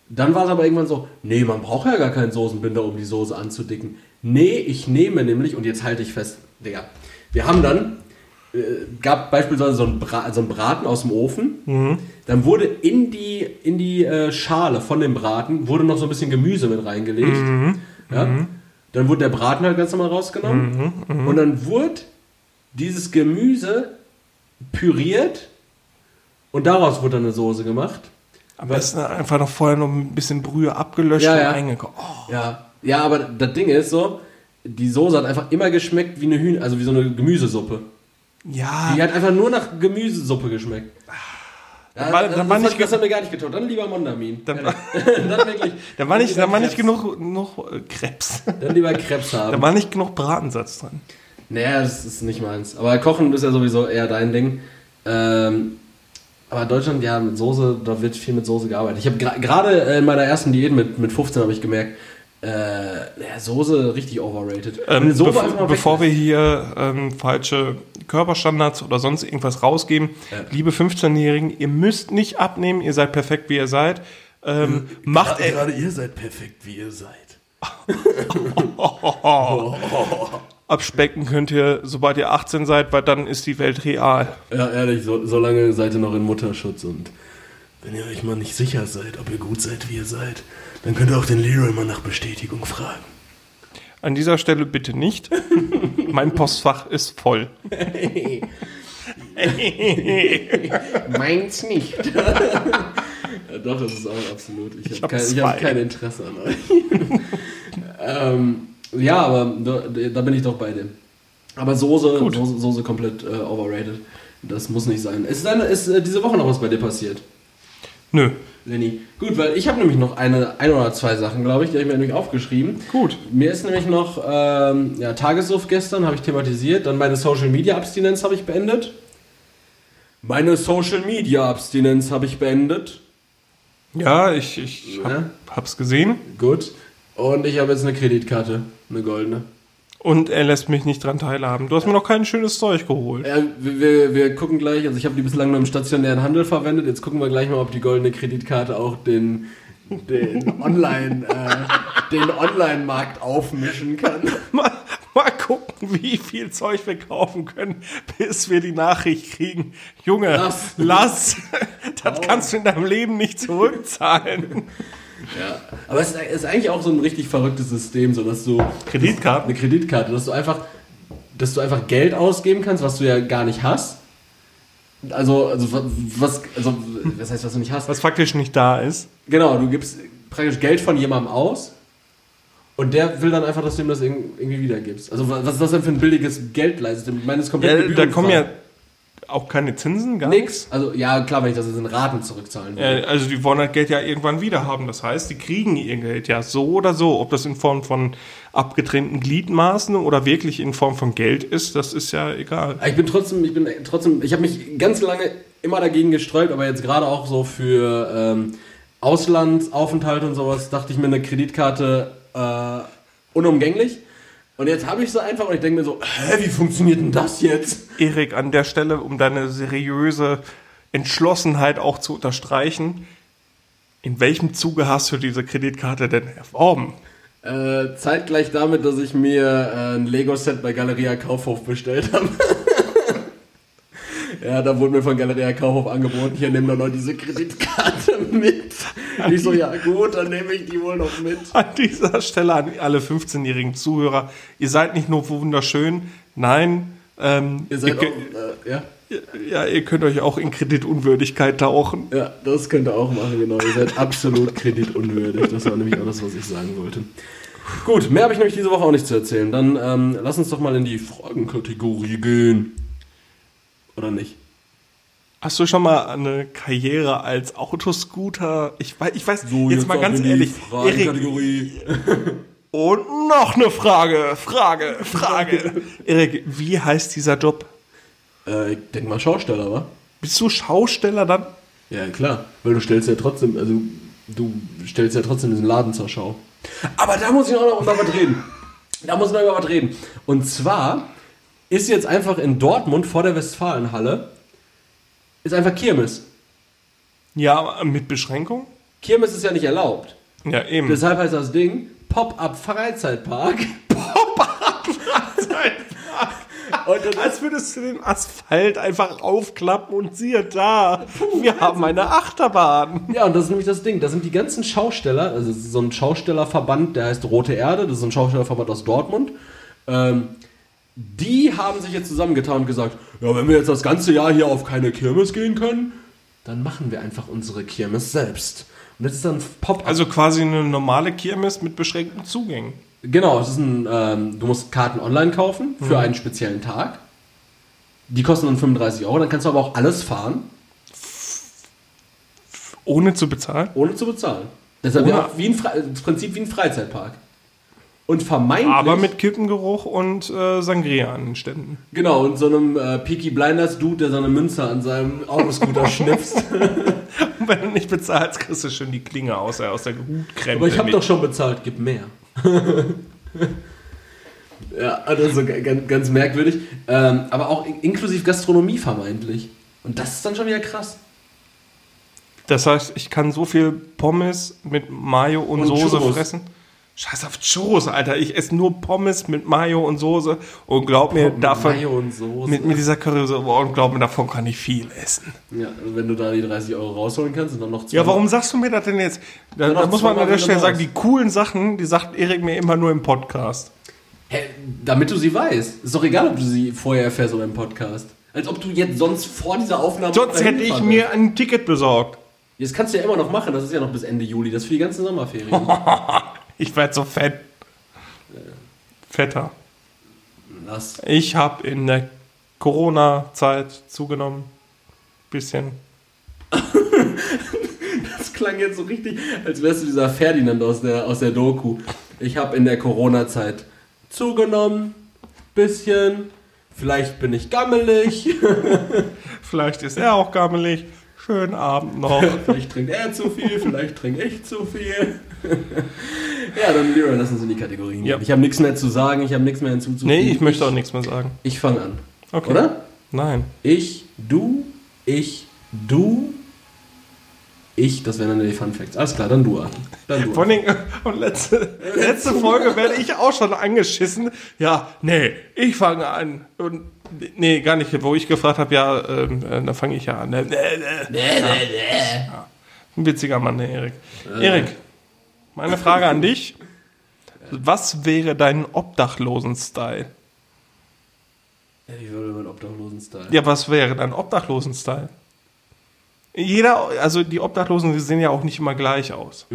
dann war es aber irgendwann so, nee, man braucht ja gar keinen Soßenbinder, um die Soße anzudicken. Nee, ich nehme nämlich, und jetzt halte ich fest, Digga, wir haben dann, äh, gab beispielsweise so einen, Bra so einen Braten aus dem Ofen, dann wurde in die, in die äh, Schale von dem Braten, wurde noch so ein bisschen Gemüse mit reingelegt. Ja? Dann wurde der Braten halt ganz normal rausgenommen. Und dann wurde dieses Gemüse püriert und daraus wurde dann eine Soße gemacht. Aber es ist einfach noch vorher noch ein bisschen Brühe abgelöscht Ja, und ja. reingekommen. Oh, Ja. Ja, aber das Ding ist so, die Soße hat einfach immer geschmeckt wie eine Hühn, also wie so eine Gemüsesuppe. ja, Die hat einfach nur nach Gemüsesuppe geschmeckt. Ja, Dann war- das, dann war nicht hat, das hat mir gar nicht getan. Dann lieber Mondamin. *laughs* Dann Dann, war- dann wirklich. da war nicht, da war nicht genug, genug äh, Krebs. Dann lieber Krebs haben. Da war nicht genug Bratensatz dran. Naja, das ist nicht meins. Aber Kochen ist ja sowieso eher dein Ding. Ähm, aber Deutschland, ja, mit Soße, da wird viel mit Soße gearbeitet. Ich habe gra- gerade äh, in meiner ersten Diät mit, mit 15 habe ich gemerkt, äh, Soße richtig overrated. Ähm, Soße bev bevor wir hier ähm, falsche Körperstandards oder sonst irgendwas rausgeben, Ja. liebe 15-Jährigen, ihr müsst nicht abnehmen, ihr seid perfekt, wie ihr seid. Ähm, macht Gerade- e gerade ihr seid perfekt, wie ihr seid. *laughs* *laughs* *laughs* abspecken könnt ihr, sobald ihr 18 seid, weil dann ist die Welt real. Ja, ehrlich, so, so lange seid ihr noch in Mutterschutz und wenn ihr euch mal nicht sicher seid, ob ihr gut seid, wie ihr seid, dann könnt ihr auch den Leroy mal nach Bestätigung fragen. An dieser Stelle bitte nicht. *laughs* mein Postfach ist voll. *laughs* Meins nicht. *laughs* ja, doch, das ist auch absolut. Ich, habe hab kein, ich hab kein Interesse an euch. ähm, ja, aber da, da bin ich doch bei dem. Aber Soße, Gut. Soße, Soße komplett äh, overrated. Das muss nicht sein. Ist, dann, ist äh, diese Woche noch was bei dir passiert? Nö. Lenny. Gut, weil ich habe nämlich noch eine, ein oder zwei Sachen, glaube ich, die habe ich mir nämlich aufgeschrieben. Gut. Mir ist nämlich noch ähm, ja, Tagessuff gestern, habe ich thematisiert. Dann meine Social Media Abstinenz habe ich beendet. Meine Social Media Abstinenz habe ich beendet. Ja, ich, ich hab, Ja. hab's gesehen. Gut. Und ich habe jetzt eine Kreditkarte, eine goldene. Und er lässt mich nicht dran teilhaben. Du hast mir noch kein schönes Zeug geholt. Ja, wir, wir, wir gucken gleich, also ich habe die bislang nur im stationären Handel verwendet. Jetzt gucken wir gleich mal, ob die goldene Kreditkarte auch den, den *laughs* Online, äh, den Online-Markt aufmischen kann. *laughs* Mal, mal gucken, wie viel Zeug wir kaufen können, bis wir die Nachricht kriegen. Junge, Lass. lass, *laughs* das kannst du in deinem Leben nicht zurückzahlen. Ja. Aber es ist- eigentlich auch so ein richtig verrücktes System, so dass du Kreditkarten? eine Kreditkarte, dass du einfach, dass du einfach Geld ausgeben kannst, was du ja gar nicht hast. Also, also wa- was, also was heißt, was du nicht hast? Was faktisch nicht da ist. Genau, du gibst praktisch Geld von jemandem aus und der will dann einfach, dass du ihm das irg- irgendwie wiedergibst. Also wa- was ist das denn für ein billiges Geldleistung? Ich meine, das komplett Ja, da kommen ja. Auch keine Zinsen, gar nix. Also ja, klar, wenn ich das in Raten zurückzahlen will. Äh, Also die wollen das Geld ja irgendwann wieder haben. Das heißt, die kriegen ihr Geld ja so oder so. Ob das in Form von abgetrennten Gliedmaßen oder wirklich in Form von Geld ist, das ist ja egal. Ich bin trotzdem, ich bin trotzdem, ich habe mich ganz lange immer dagegen gesträubt, aber jetzt gerade auch so für ähm, Auslandsaufenthalt und sowas dachte ich mir eine Kreditkarte äh, unumgänglich. Und jetzt habe ich sie einfach und ich denke mir so, hä, wie funktioniert denn das jetzt? Erik, an der Stelle, um deine seriöse Entschlossenheit auch zu unterstreichen, in welchem Zuge hast du diese Kreditkarte denn erworben? Äh, zeitgleich damit, dass ich mir äh, ein Lego-Set bei Galeria Kaufhof bestellt habe. *laughs* ja, da wurde mir von Galeria Kaufhof angeboten, hier nimm doch noch diese Kreditkarte *laughs* mit. Ich so, ja gut, dann nehme ich die wohl noch mit. An dieser Stelle an alle 15-jährigen Zuhörer, ihr seid nicht nur wunderschön, nein, ähm, Ihr seid ihr, auch, äh, ja, ja, ihr könnt euch auch in Kreditunwürdigkeit tauchen. ja, das könnt ihr auch machen, genau. Ihr seid absolut kreditunwürdig. Das war nämlich auch das, was ich sagen wollte. Gut, mehr habe ich nämlich diese Woche auch nicht zu erzählen. Dann ähm, lass uns doch mal in die Fragenkategorie gehen. Oder nicht? Hast du schon mal eine Karriere als Autoscooter? Ich weiß, ich weiß jetzt, mal ab ganz ehrlich, Erik, und noch eine Frage, Frage, Frage. Erik, wie heißt dieser Job? Äh, ich denke mal Schausteller, wa? Bist du Schausteller dann? Ja, klar. Weil du stellst ja trotzdem, also du stellst ja trotzdem diesen Laden zur Schau. Aber da muss ich auch noch über was reden. Da muss ich noch über was reden. Und zwar ist jetzt einfach in Dortmund vor der Westfalenhalle ist einfach Kirmes. Ja, mit Beschränkung? Kirmes ist ja nicht erlaubt. Ja, eben. Deshalb heißt das Ding Pop-up Freizeitpark. *laughs* Und Als würdest du den Asphalt einfach aufklappen und siehe da, wir haben eine Achterbahn. Ja, und das ist nämlich das Ding. Da sind die ganzen Schausteller, also so ein Schaustellerverband, der heißt Rote Erde, das ist ein Schaustellerverband aus Dortmund. Ähm, die haben sich jetzt zusammengetan und gesagt, ja, wenn wir jetzt das ganze Jahr hier auf keine Kirmes gehen können, dann machen wir einfach unsere Kirmes selbst. Und das ist dann Pop-up. Also quasi eine normale Kirmes mit beschränkten Zugängen. Genau, es ist ein, ähm, du musst Karten online kaufen für einen speziellen Tag. Die kosten dann 35 Euro, dann kannst du aber auch alles fahren, Ohne zu bezahlen? ohne zu bezahlen. Deshalb Ohne- ja, wie ein Fre das Prinzip wie ein Freizeitpark. Und vermeintlich. Aber mit Kippengeruch und äh, Sangria an den Ständen. Genau, und so einem äh, Peaky Blinders Dude, der seine Münze an seinem Autoscooter *laughs* schnipst. Und *laughs* wenn du nicht bezahlst, kriegst du schön die Klinge aus, äh, aus der Hutkrempe. Aber ich habe doch schon bezahlt, gib mehr. *laughs* ja, also ganz, ganz merkwürdig. Ähm, aber auch in inklusive Gastronomie vermeintlich. Und das ist dann schon wieder krass. Das heißt, ich kann so viel Pommes mit Mayo und, Und Soße Churros. fressen. Scheiß auf Churros, Alter. Ich esse nur Pommes mit Mayo und Soße und glaub mir, davon, Mayo und Soße. mit, mit dieser Currysoße, und glaub mir, davon kann ich viel essen. ja, wenn du da die 30 Euro rausholen kannst und dann noch zwei. Ja, warum sagst du mir das denn jetzt? Da, da muss man an der Stelle sagen, die coolen Sachen, die sagt Erik mir immer nur im Podcast. Hä, damit du sie weißt. Ist doch egal, ob du sie vorher erfährst oder im Podcast. Als ob du jetzt sonst vor dieser Aufnahme. Sonst hätte ich mir ein Ticket besorgt. Das kannst du ja immer noch machen, das ist ja noch bis Ende Juli, das ist für die ganzen Sommerferien. *laughs* Ich werde so fett. Fetter. Lass. Ich habe in der Corona-Zeit zugenommen. Bisschen. Das klang jetzt so richtig, als wärst du dieser Ferdinand aus der, aus der Doku. Ich habe in der Corona-Zeit zugenommen, bisschen, vielleicht bin ich gammelig, *laughs* Vielleicht ist er auch gammelig. Schönen Abend noch. vielleicht trinkt er zu viel, vielleicht trinke ich zu viel. *laughs* ja, dann Leroy, lass uns in die Kategorien Ja. gehen. Ich habe nichts mehr zu sagen, ich habe nichts mehr hinzuzufügen. nee, ich möchte auch nichts mehr sagen. Ich fange an. Okay. Oder? Nein. Ich, du, ich, du, Ich, das wären dann die Fun Facts. Alles klar, dann du, Arne. Dann du. Vor allem, und letzte, letzte Folge werde ich auch schon angeschissen. Ja, nee, ich fange an. Und nee, gar nicht, wo ich gefragt habe, ja, ähm, äh, da fange ich ja an. Nee, nee, nee. Ja. Ein witziger Mann, der Erik. Erik, meine Frage an dich. Was wäre dein Obdachlosen-Style? Ich würde meinen Obdachlosen-Style. Ja, was wäre dein Obdachlosen-Style? Jeder, also die Obdachlosen die sehen ja auch nicht immer gleich aus.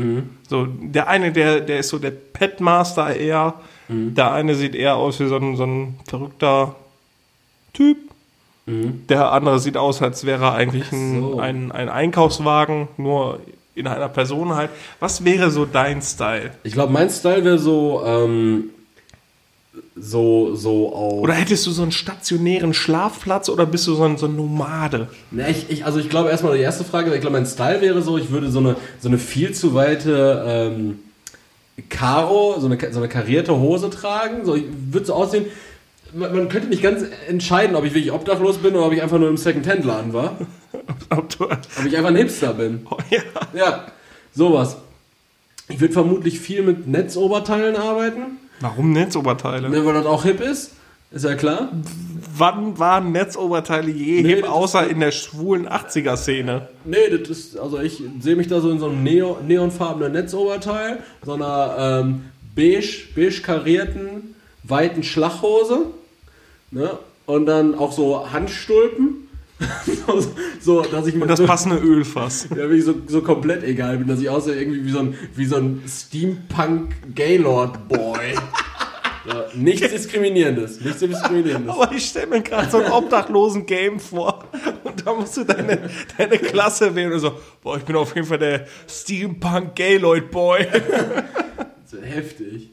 So, der eine, der, der ist so der Petmaster eher. Der eine sieht eher aus wie so ein, so ein verrückter Typ. Der andere sieht aus, als wäre er eigentlich ein, so. ein, ein Einkaufswagen, nur in einer Person halt. Was wäre so dein Style? Ich glaube, mein Style wäre so, ähm, so, so auf. Oder hättest du so einen stationären Schlafplatz oder bist du so ein, so ein Nomade? Ne, ich, ich, also ich glaube erstmal die erste Frage, ich glaube mein Style wäre so, ich würde so eine, so eine viel zu weite ähm, Karo, so eine, so eine karierte Hose tragen. So, ich würde so aussehen, man, man könnte nicht ganz entscheiden, ob ich wirklich obdachlos bin oder ob ich einfach nur im Second-Hand-Laden war. *laughs* Ob du, Ob ich einfach ein Hipster bin. *laughs* ja. Ja, sowas. Ich würde vermutlich viel mit Netzoberteilen arbeiten, Warum Netzoberteile? ne, weil das auch hip ist. Ist ja klar. Wann waren Netzoberteile je Nee, hip, außer in der schwulen 80er-Szene? Nee, das ist, also ich sehe mich da so in so einem Neo, neonfarbenen Netzoberteil, so einer ähm, beige, beige karierten, weiten Schlachhose, ne? Und dann auch so Handstulpen, *laughs* so, dass ich Und das so, passende Ölfass. ja, wie so, so komplett egal bin, dass ich aussehe irgendwie wie so ein, wie so ein Steampunk Gaylord Boy. ja, nichts diskriminierendes, nichts diskriminierendes. Aber ich stelle mir gerade so ein obdachlosen Game vor. Und da musst du deine, deine Klasse wählen und so, boah, ich bin auf jeden Fall der Steampunk Gayloid Boy. Das wäre heftig.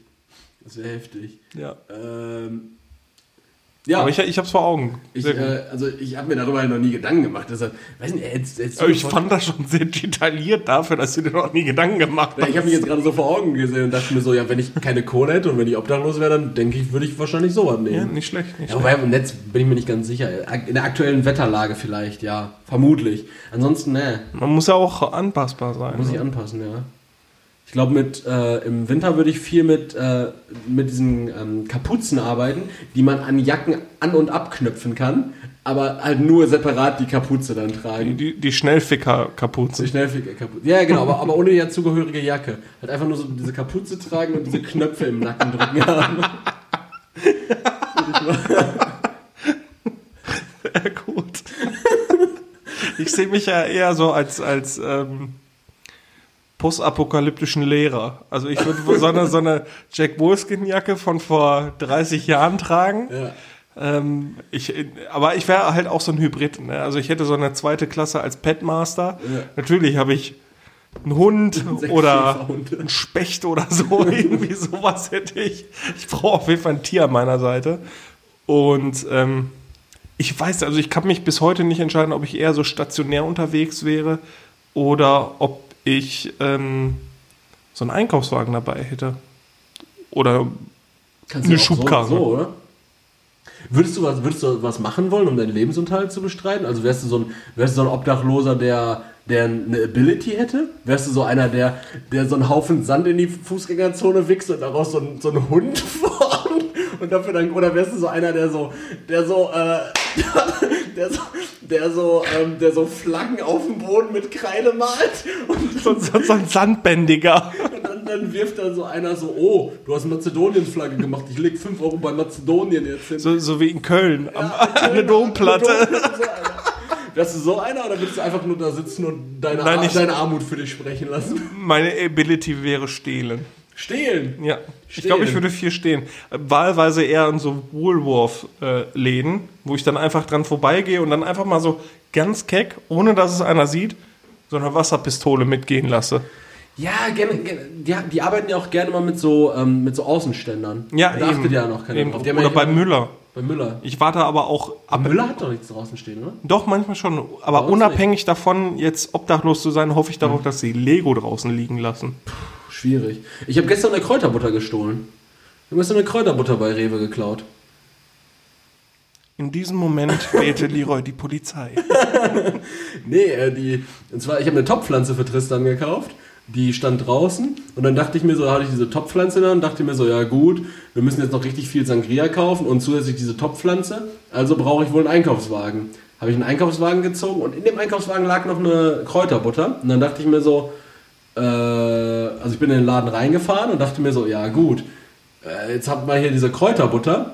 Das wäre heftig. Ja. Ähm, ja, Aber ich, ich hab's vor Augen. Ich, äh, also ich habe mir darüber halt noch nie Gedanken gemacht. Deshalb, weiß nicht, jetzt, jetzt ich fand das schon sehr detailliert dafür, dass du dir noch nie Gedanken gemacht Ja, hast. ich habe mich jetzt gerade so vor Augen gesehen und dachte mir so, ja, wenn ich keine Kohle hätte und wenn ich obdachlos wäre, dann denke ich, würde ich wahrscheinlich sowas ja, nehmen. nicht schlecht. Nicht Ja, wobei im Netz bin ich mir nicht ganz sicher. In der aktuellen Wetterlage vielleicht, ja. Vermutlich. Ansonsten, ne. Man muss ja auch anpassbar sein. muss ich ne? anpassen, ja. Ich glaube, mit äh, im Winter würde ich viel mit, äh, mit diesen ähm, Kapuzen arbeiten, die man an Jacken an- und abknöpfen kann, aber halt nur separat die Kapuze dann tragen. die, die Schnellficker-Kapuze. So schnell kaputt. Ja, genau, aber, aber ohne die zugehörige Jacke. Halt einfach nur so diese Kapuze tragen und diese Knöpfe im Nacken drücken haben. *laughs* *laughs* Sehr gut. Ich sehe mich ja eher so als, als ähm, postapokalyptischen Lehrer. Also ich würde so eine, so eine Jack Wolfskin-Jacke von vor 30 Jahren tragen. Ja. Ähm, ich, aber ich wäre halt auch so ein Hybrid. Ne? Also ich hätte so eine zweite Klasse als Petmaster. Ja. Natürlich habe ich einen Hund *laughs* oder einen Specht oder so. *laughs* Irgendwie sowas hätte ich. Ich brauche auf jeden Fall ein Tier an meiner Seite. Und ähm, ich weiß, also ich kann mich bis heute nicht entscheiden, ob ich eher so stationär unterwegs wäre oder ob ich ähm, so einen Einkaufswagen dabei hätte. Oder Kannst Eine Schubkarre. So, so, oder? Würdest du, was, würdest du was machen wollen, um deinen Lebensunterhalt zu bestreiten? Also wärst du so ein, wärst du so ein Obdachloser, der, der eine Ability hätte? Wärst du so einer, der, der so einen Haufen Sand in die Fußgängerzone wichst und daraus so ein, so ein Hund *laughs* formt? Und dafür dann, oder wärst du so einer, der so, der so, äh, *laughs* der so, der so, ähm, der so Flaggen auf dem Boden mit Kreide malt und so, so, so ein Sandbändiger. und dann, dann wirft dann so einer so, oh, du hast Mazedonien-Flagge gemacht, ich leg 5 Euro bei Mazedonien jetzt hin. So, so wie in Köln, am, Ja, an *laughs* der Domplatte. So einer. Wärst du so einer oder würdest du einfach nur da sitzen und deine, Nein, Ar ich- deine Armut für dich sprechen lassen? Meine Ability wäre stehlen. Stehlen! Ja, ich Stehlen. glaube, ich würde viel stehen. Äh, Wahlweise eher in so Woolworth-Läden, wo ich dann einfach dran vorbeigehe und dann einfach mal so ganz keck, ohne dass es einer sieht, so eine Wasserpistole mitgehen lasse. Ja, gerne, gerne, die, die arbeiten ja auch gerne mal mit so, ähm, mit so Außenständern. Ja, da achtet eben. ja noch keiner Eben. drauf. Oder bei Müller. Bei Müller. Ich warte aber auch ab. Müller hat doch nichts draußen stehen, oder? Doch, manchmal schon. Aber unabhängig davon, jetzt obdachlos zu sein, hoffe ich darauf, dass sie Lego draußen liegen lassen. Puh, schwierig. Ich habe gestern eine Kräuterbutter gestohlen. Ich habe gestern eine Kräuterbutter bei Rewe geklaut. In diesem Moment *laughs* wählte Leroy die Polizei. *laughs* Nee, äh, die, und zwar, ich habe eine Topfpflanze für Tristan gekauft. Die stand draußen und dann dachte ich mir so, da hatte ich diese Topfpflanze da und dachte mir so, ja gut, wir müssen jetzt noch richtig viel Sangria kaufen und zusätzlich diese Topfpflanze, also brauche ich wohl einen Einkaufswagen. Habe ich einen Einkaufswagen gezogen und in dem Einkaufswagen lag noch eine Kräuterbutter. Und dann dachte ich mir so, äh, also ich bin in den Laden reingefahren und dachte mir so, ja gut, äh, jetzt haben wir hier diese Kräuterbutter,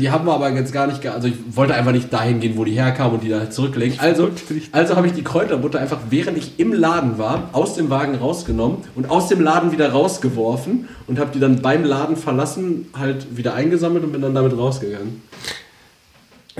die haben wir aber jetzt gar nicht, also ich wollte einfach nicht dahin gehen, wo die herkam und die da zurücklegen. Also, also habe ich die Kräuterbutter einfach, während ich im Laden war, aus dem Wagen rausgenommen und aus dem Laden wieder rausgeworfen und habe die dann beim Laden verlassen, halt wieder eingesammelt und bin dann damit rausgegangen.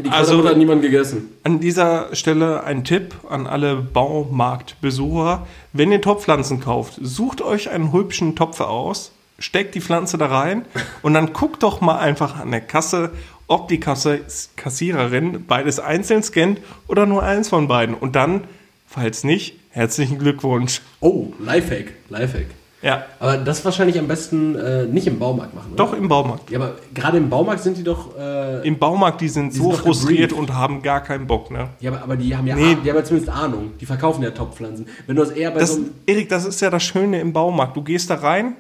Die Also- hat niemand gegessen. An dieser Stelle ein Tipp an alle Baumarktbesucher. Wenn ihr Topfpflanzen kauft, sucht euch einen hübschen Topf aus, steckt die Pflanze da rein und dann guckt doch mal einfach an der Kasse, ob die Kasse Kassiererin beides einzeln scannt oder nur eins von beiden. Und dann, falls nicht, herzlichen Glückwunsch. Oh, Lifehack, Lifehack. Ja, Aber das wahrscheinlich am besten äh, nicht im Baumarkt machen, oder? doch im Baumarkt. Ja, aber gerade im Baumarkt sind die doch... Äh, Im Baumarkt, die sind Die so sind frustriert und haben gar keinen Bock, ne? ja, aber, aber die haben ja, Nee. die haben ja zumindest Ahnung. Die verkaufen ja Topfpflanzen. Wenn du das eher bei Das, so einem... Erik, das ist ja das Schöne im Baumarkt. Du gehst da rein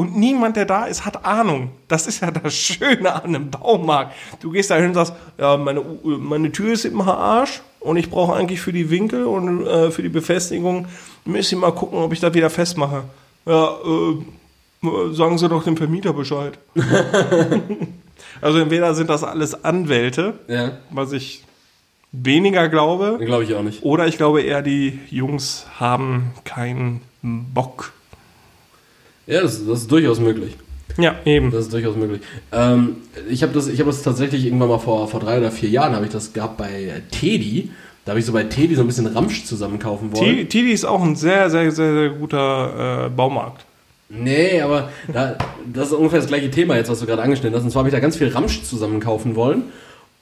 und niemand, der da ist, hat Ahnung. Das ist ja das Schöne an einem Baumarkt. Du gehst da hin und sagst, ja, meine, U- meine Tür ist im Arsch und ich brauche eigentlich für die Winkel und äh, für die Befestigung, müsste ich mal gucken, ob ich das wieder festmache. Ja, äh, sagen Sie doch dem Vermieter Bescheid. *laughs* also entweder sind das alles Anwälte, Ja, was ich weniger glaube, glaube ich auch nicht. oder ich glaube eher, die Jungs haben keinen Bock. Ja, das, das ist durchaus möglich. Ja, eben. Das ist durchaus möglich. Ähm, ich habe das, ich hab das tatsächlich irgendwann mal vor, vor drei oder vier Jahren habe ich das gehabt bei Teddy. Da habe ich so bei Teddy so ein bisschen Ramsch zusammenkaufen wollen. T- Tidi ist auch ein sehr, sehr, sehr, sehr guter äh, Baumarkt. Nee, aber da, das ist ungefähr das gleiche Thema jetzt, was du gerade angeschnitten hast. Und zwar habe ich da ganz viel Ramsch zusammenkaufen wollen.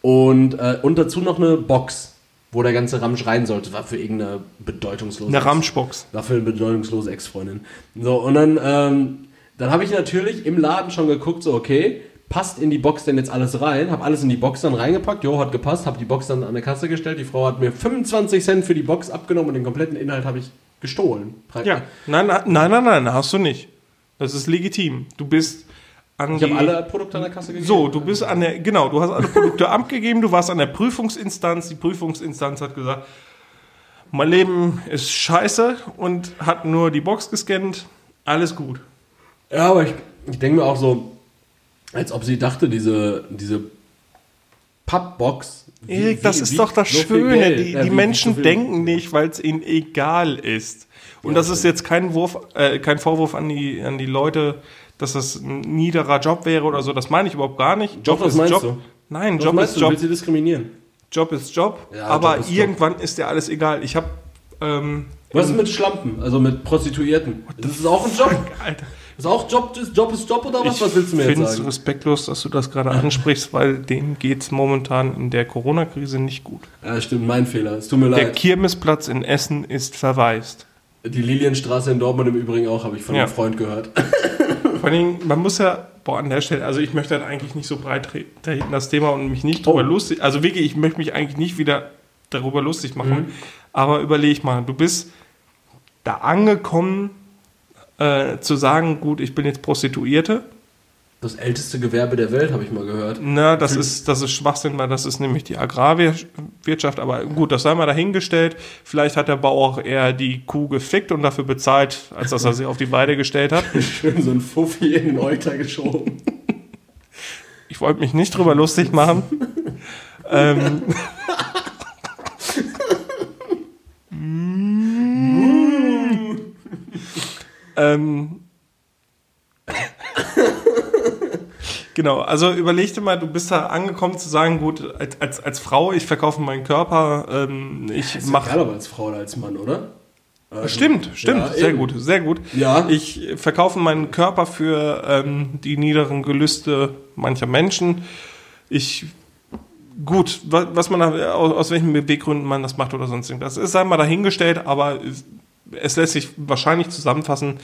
Und, äh, und dazu noch eine Box, wo der ganze Ramsch rein sollte. War für irgendeine bedeutungslose Eine Ramschbox. War für eine bedeutungslose Ex-Freundin. So, und dann, ähm, dann habe ich natürlich im Laden schon geguckt, so, okay, passt in die Box denn jetzt alles rein? Hab alles in die Box dann reingepackt, jo, hat gepasst, hab die Box dann an der Kasse gestellt. Die Frau hat mir 25 Cent für die Box abgenommen und den kompletten Inhalt habe ich gestohlen. Ja. Nein, nein, nein, nein, hast du nicht. Das ist legitim. Du bist an Ich die, habe alle Produkte an der Kasse gegeben. So, du bist an der, genau, du hast alle Produkte *laughs* abgegeben, du warst an der Prüfungsinstanz, die Prüfungsinstanz hat gesagt, mein Leben ist scheiße und hat nur die Box gescannt, alles gut. Ja, aber ich, ich denke mir auch so, als ob sie dachte, diese, diese Pappbox. wie- Erik, das wie- ist wie- doch das so Schöne. Die, Ja, die Menschen so denken nicht, weil es ihnen egal ist. Und Ja, das ist jetzt kein, Wurf, äh, kein Vorwurf an die, an die Leute, dass das ein niederer Job wäre oder so. Das meine ich überhaupt gar nicht. Doch, was ist meinst Job. du? Nein, Was Job ist du, Job. willst du diskriminieren? Job ist Job. Ja, aber Job ist Job. irgendwann ist dir alles egal. Ich habe ähm, Was ist mit Schlampen, also mit Prostituierten? Das ist auch ein Job. Alter. Ist auch Job, ist Job ist Job oder was? Ich was willst du mir jetzt finde es sagen? respektlos, dass du das gerade ansprichst, weil denen geht es momentan in der Corona-Krise nicht gut. Ja, stimmt, mein Fehler. Es tut mir Der leid. Kirmesplatz in Essen ist verwaist. Die Lilienstraße in Dortmund im Übrigen auch, habe ich von Ja. einem Freund gehört. *laughs* Vor allen Dingen, man muss ja, boah, an der Stelle, also ich möchte halt eigentlich nicht so breit tre- treten, das Thema und mich nicht drüber Oh. lustig, also wirklich, ich möchte mich eigentlich nicht wieder darüber lustig machen, Mhm. aber überleg mal, du bist da angekommen, äh, zu sagen, gut, ich bin jetzt Prostituierte, Das älteste Gewerbe der Welt, habe ich mal gehört. Na, das ist, das ist Schwachsinn, weil das ist nämlich die Agrarwirtschaft. Aber gut, das sei mal dahingestellt. Vielleicht hat der Bauer auch eher die Kuh gefickt und dafür bezahlt, als dass er sie auf die Weide gestellt hat. *laughs* Schön so ein Fuffi in den Euter geschoben. Ich wollte mich nicht drüber lustig machen. ähm, *laughs* ähm, genau, also überleg dir mal, du bist da angekommen zu sagen, gut, als, als, als Frau, ich verkaufe meinen Körper, ähm, ich Ist mache egal, ob als Frau oder als Mann, oder? Also, Stimmt, stimmt, ja, sehr eben. gut, sehr gut. Ja. Ich verkaufe meinen Körper für ähm, die niederen Gelüste mancher Menschen. Ich gut, wa- was man aus, aus welchen Beweggründen man das macht oder sonst irgendwas, ist einmal dahingestellt, aber es lässt sich wahrscheinlich zusammenfassen,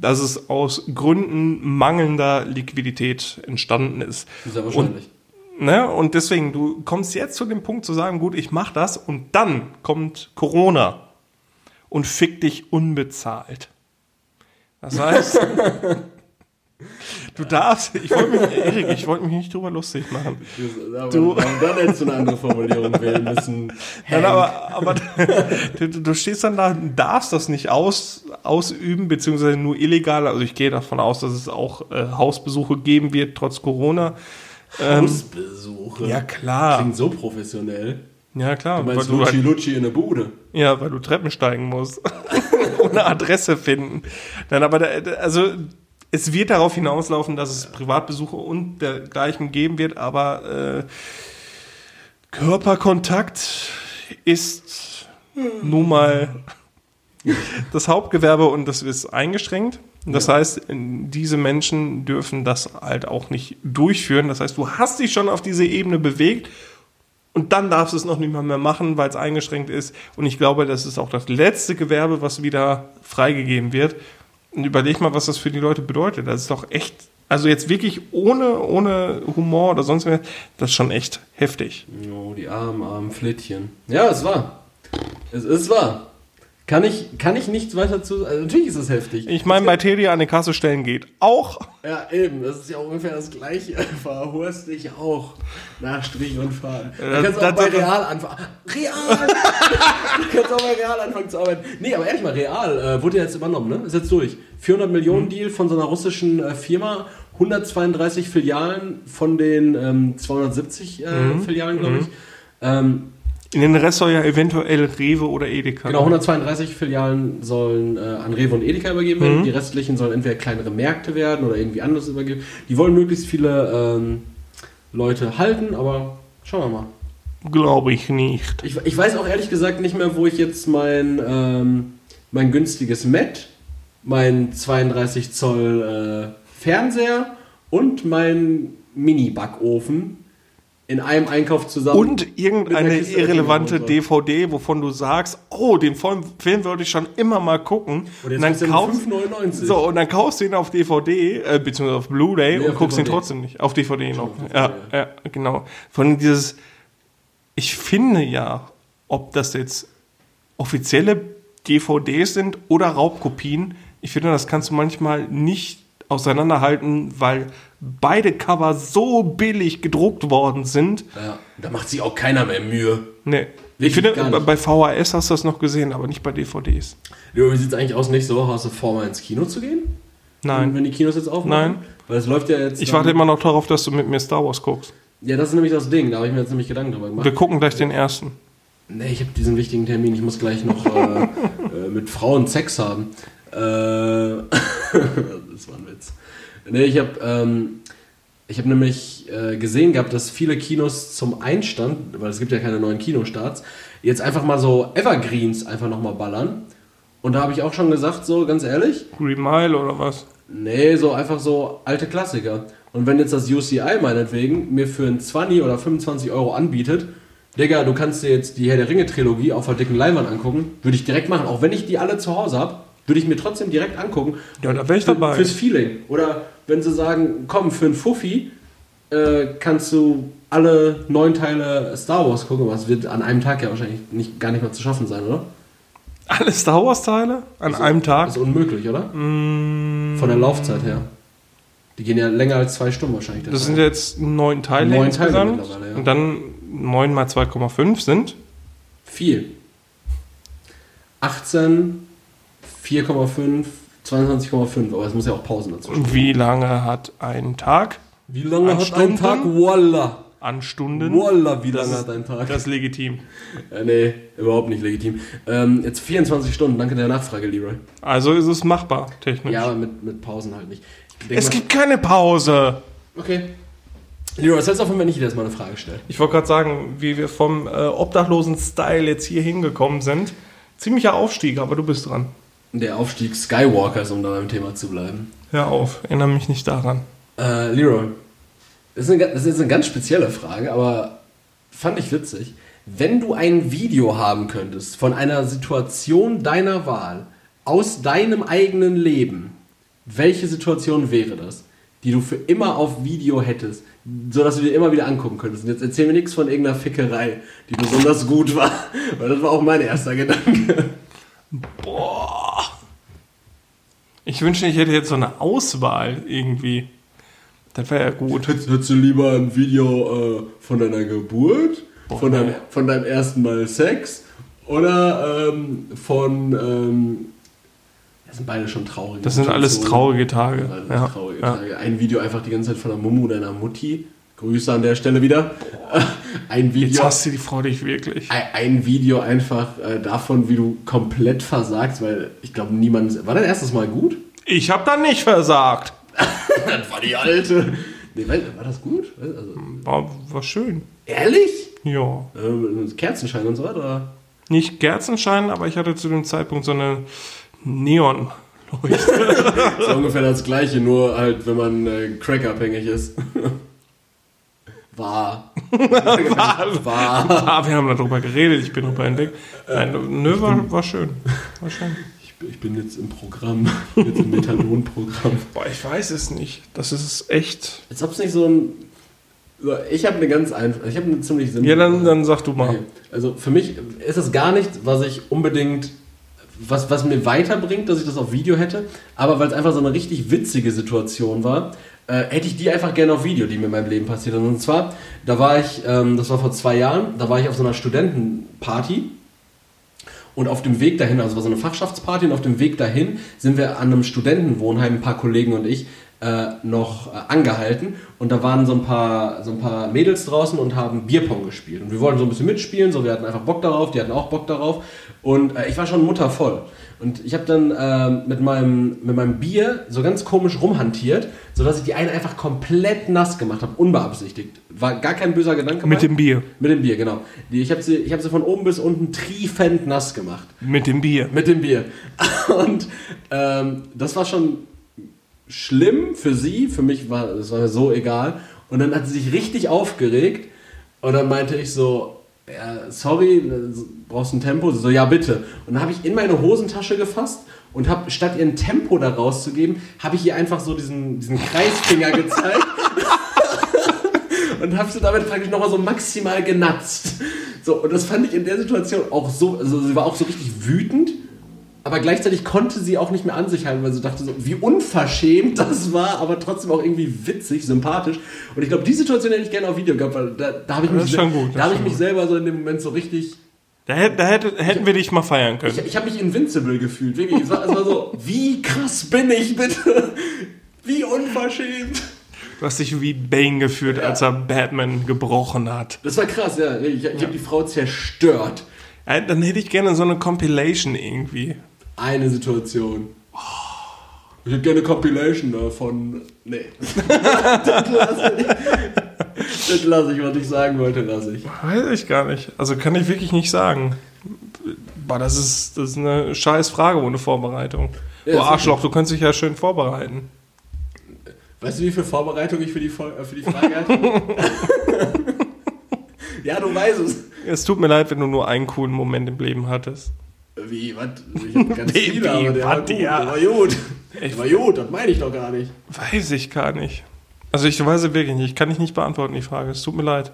dass es aus Gründen mangelnder Liquidität entstanden ist. Sehr wahrscheinlich. Ne? Und deswegen, du kommst jetzt zu dem Punkt zu sagen, gut, ich mach das und dann kommt Corona und fick dich unbezahlt. Das *laughs* heißt, du darfst, ich wollte mich, Erik, ich wollte mich nicht drüber lustig machen. Du- Dann hättest du eine andere Formulierung wählen müssen. Nein, aber, aber du, du stehst dann da darfst das nicht aus, ausüben, beziehungsweise nur illegal. Also ich gehe davon aus, dass es auch äh, Hausbesuche geben wird, trotz Corona. Hausbesuche. Ja, klar. Klingt so professionell. Ja, klar. Du meinst weil du Luci halt, Luci in der Bude. ja, weil du Treppen steigen musst. *laughs* und eine Adresse finden. Nein, aber da- also es wird darauf hinauslaufen, dass es Privatbesuche und dergleichen geben wird, aber äh, Körperkontakt ist nun mal *laughs* das Hauptgewerbe und das ist eingeschränkt. Das heißt, diese Menschen dürfen das halt auch nicht durchführen. Das heißt, du hast dich schon auf diese Ebene bewegt und dann darfst du es noch nicht mal mehr machen, weil es eingeschränkt ist. Und ich glaube, das ist auch das letzte Gewerbe, was wieder freigegeben wird. Und überleg mal, was das für die Leute bedeutet. Das ist doch echt, also jetzt wirklich ohne, ohne Humor oder sonst was, das ist schon echt heftig. Oh, die armen, armen Flittchen. Ja, es war. Es ist wahr. Kann ich, kann ich nichts weiter zu. Also natürlich ist es heftig. Ich meine, bei Teddy an die Kasse stellen geht auch. Ja, eben. Das ist ja ungefähr das Gleiche. *laughs* Verhurst dich auch. Nach Strich und Faden. Du kannst auch bei Real anfangen. Real! *laughs* du kannst auch bei Real anfangen zu arbeiten. Nee, aber ehrlich mal, Real äh, wurde ja jetzt übernommen, ne? Ist jetzt durch. 400 Millionen Deal von so einer russischen äh, Firma. 132 Filialen von den ähm, 270 äh, Filialen, glaube ich. Ähm, In den Rest soll ja eventuell Rewe oder Edeka. Genau, 132 Filialen sollen äh, an Rewe und Edeka übergeben werden. Die restlichen sollen entweder kleinere Märkte werden oder irgendwie anders übergeben. Die wollen möglichst viele ähm, Leute halten, aber schauen wir mal. Glaube ich nicht. Ich, ich weiß auch ehrlich gesagt nicht mehr, wo ich jetzt mein, ähm, mein günstiges Met, mein 32 Zoll äh, Fernseher und mein Mini-Backofen in einem Einkauf zusammen. Und irgendeine irrelevante DVD, wovon du sagst, oh, den Film, Film wollte ich schon immer mal gucken. Und jetzt dann kaufst, nur 5,99. so, und dann kaufst du ihn auf DVD, äh, beziehungsweise auf Blu-ray Nee, und auf guckst ihn DVD. trotzdem nicht. Auf DVD noch. auf DVD, Ja, ja, genau. Von dieses, ich finde ja, ob das jetzt offizielle DVDs sind oder Raubkopien, ich finde, das kannst du manchmal nicht auseinanderhalten, weil beide Cover so billig gedruckt worden sind. Ja, da macht sich auch keiner mehr Mühe. Nee. Wirklich Ich finde, bei- VHS hast du das noch gesehen, aber nicht bei DVDs. Jo, wie sieht es eigentlich aus, nächste Woche hast du vor, mal ins Kino zu gehen? Nein. Wenn die Kinos jetzt aufmachen? Nein. Weil es läuft ja jetzt. Ich warte immer noch darauf, dass du mit mir Star Wars guckst. Ja, das ist nämlich das Ding, da habe ich mir jetzt nämlich Gedanken drüber gemacht. Wir gucken gleich den ersten. Nee, ich habe diesen wichtigen Termin, ich muss gleich noch äh, *laughs* äh, mit Frauen Sex haben. Äh, *laughs* das war ein Witz. Nee, ich habe ähm, ich hab nämlich äh, gesehen gehabt, dass viele Kinos zum Einstand, weil es gibt ja keine neuen Kinostarts, jetzt einfach mal so Evergreens einfach nochmal ballern. Und da habe ich auch schon gesagt, so ganz ehrlich, Green Mile oder was? Nee, so einfach so alte Klassiker. Und wenn jetzt das UCI meinetwegen mir für ein 20 oder 25 Euro anbietet, Digga, du kannst dir jetzt die Herr der Ringe Trilogie auf der dicken Leinwand angucken, würde ich direkt machen. Auch wenn ich die alle zu Hause habe, würde ich mir trotzdem direkt angucken. Ja, da wär ich dabei. Fürs Feeling. Oder wenn sie sagen, komm, für ein Fuffi äh, kannst du alle neun Teile Star Wars gucken, was wird an einem Tag ja wahrscheinlich nicht, gar nicht mehr zu schaffen sein, oder? Alle Star Wars Teile an einem Tag? Das ist unmöglich, oder? Mm, Von der Laufzeit her. Die gehen ja länger als zwei Stunden wahrscheinlich. das Teil. sind jetzt neun Teile Neun Teile insgesamt. mittlerweile, ja. Und dann 9 mal 2,5 sind. Viel. 18, 4,5, 22,5. Aber es muss ja auch Pausen dazu Und wie lange hat ein Tag? Wie lange An hat Stunden? ein Tag? Walla. An Stunden? Walla, wie lange Das hat ein Tag? Das ist legitim. Äh, nee, überhaupt nicht legitim. Ähm, jetzt 24 Stunden, danke der Nachfrage, Leroy. Also ist es machbar, technisch. Ja, aber mit, mit Pausen halt nicht. Es mal- gibt keine Pause. Okay. Leroy, was hältst du davon, wenn ich dir jetzt mal eine Frage stelle? Ich wollte gerade sagen, wie wir vom äh, obdachlosen Style jetzt hier hingekommen sind. Ziemlicher Aufstieg, aber du bist dran. Der Aufstieg Skywalkers, um da beim Thema zu bleiben. Hör auf, erinnere mich nicht daran. Äh, Leroy, das ist, eine, das ist jetzt eine ganz spezielle Frage, aber fand ich witzig. Wenn du ein Video haben könntest von einer Situation deiner Wahl aus deinem eigenen Leben, welche Situation wäre das? die du für immer auf Video hättest, sodass du dir immer wieder angucken könntest. Und jetzt erzähl mir nichts von irgendeiner Fickerei, die besonders gut war, *laughs* weil das war auch mein erster Gedanke. Boah. Ich wünschte, ich hätte jetzt so eine Auswahl irgendwie. Das wäre ja gut. Hättest, hättest du lieber ein Video äh, von deiner Geburt, Boah, von, deinem, von deinem ersten Mal Sex oder ähm, von. Ähm, das sind beide schon traurige Das sind alles traurige Tage. Alles Ja. traurige Ja. Tage. Ein Video einfach die ganze Zeit von der Mumu deiner Mutti. Grüße an der Stelle wieder. *laughs* Ein Jetzt Video. hasst du die Frau dich wirklich. ein, Video einfach äh, davon, wie du komplett versagst, weil ich glaube, niemand. War dein erstes Mal gut? Ich hab da nicht versagt. *laughs* das war die alte. Nee, war das gut? Also, War, war schön. ehrlich? Ja. Äh, Kerzenschein und so weiter? Nicht Kerzenschein, aber ich hatte zu dem Zeitpunkt so eine Neon. ist *laughs* ungefähr das gleiche, nur halt, wenn man äh, crackabhängig ist. War. War. War. Ah, wir haben darüber geredet, ich bin darüber hinweg. Nein, nö, war, war schön. War schön. Ich, bin- ich bin jetzt im Programm, *laughs* jetzt im Methadon-Programm. Boah, ich weiß es nicht. Das ist echt. Als ob es nicht so ein. So, ich habe eine ganz einfache, ich habe eine ziemlich simple. Ja, dann, dann sag du mal. Okay. Also für mich ist es gar nichts, was ich unbedingt, was, was mir weiterbringt, dass ich das auf Video hätte, aber weil es einfach so eine richtig witzige Situation war, äh, hätte ich die einfach gerne auf Video, die mir in meinem Leben passiert sind. Und zwar, da war ich, ähm, das war vor zwei Jahren, da war ich auf so einer Studentenparty. Und auf dem Weg dahin, also es war so eine Fachschaftsparty und auf dem Weg dahin sind wir an einem Studentenwohnheim, ein paar Kollegen und ich, äh, noch äh, angehalten. Und da waren so ein paar so ein paar Mädels draußen und haben Bierpong gespielt. Und wir wollten so ein bisschen mitspielen, so wir hatten einfach Bock darauf, die hatten auch Bock darauf. Und äh, ich war schon muttervoll und ich habe dann äh, mit meinem mit meinem Bier so ganz komisch rumhantiert, so dass ich die eine einfach komplett nass gemacht habe, unbeabsichtigt, war gar kein böser Gedanke Mit dem Bier. mit dem Bier genau. Die, ich habe sie ich habe sie von oben bis unten triefend nass gemacht. Mit dem Bier. Mit dem Bier. *laughs* Und ähm, das war schon schlimm für sie. Für mich war es so egal. Und dann hat sie sich richtig aufgeregt. Und dann meinte ich so, ja, sorry, brauchst ein Tempo? So, ja bitte. Und dann habe ich in meine Hosentasche gefasst und habe statt ihr ein Tempo da rauszugeben, habe ich ihr einfach so diesen, diesen Kreisfinger gezeigt. *laughs* und habe sie damit praktisch nochmal so maximal genatzt. So, und das fand ich in der Situation auch so, also sie war auch so richtig wütend, aber gleichzeitig konnte sie auch nicht mehr an sich halten, weil sie dachte so, wie unverschämt das war, aber trotzdem auch irgendwie witzig, sympathisch. Und ich glaube, die Situation hätte ich gerne auf Video gehabt, weil da, da habe ich, mich, gut, da ist ich mich schon selber so in dem Moment so richtig, Da, da hätte, hätten wir dich mal feiern ich, können. ich habe mich invincible gefühlt, wirklich. Es war, es war so, wie krass bin ich bitte? Wie unverschämt. Du hast dich wie Bane geführt, als er Batman gebrochen hat. Das war krass, ja. Ich, ich habe die Frau zerstört. Ja, Dann hätte ich gerne so eine Compilation irgendwie. Eine Situation. Ich hätte gerne Compilation davon. Nee. *laughs* das lasse ich. Das lasse ich, was ich sagen wollte, lasse ich. Weiß ich gar nicht. Also kann ich wirklich nicht sagen. Boah, das ist, das ist eine scheiß Frage ohne Vorbereitung. Ja, du Arschloch, du könntest dich ja schön vorbereiten. Weißt du, wie viel Vorbereitung ich für die, äh, für die Frage hatte? *laughs* *laughs* ja, du weißt es. Es tut mir leid, wenn du nur einen coolen Moment im Leben hattest. Wie, was? Ich hab ganz *laughs* Wie, viele, aber der war gut. ja. Der war gut. Der war gut, das meine ich doch gar nicht. Weiß ich gar nicht. Also ich weiß es wirklich nicht. Ich kann dich nicht beantworten, die Frage. Es tut mir leid.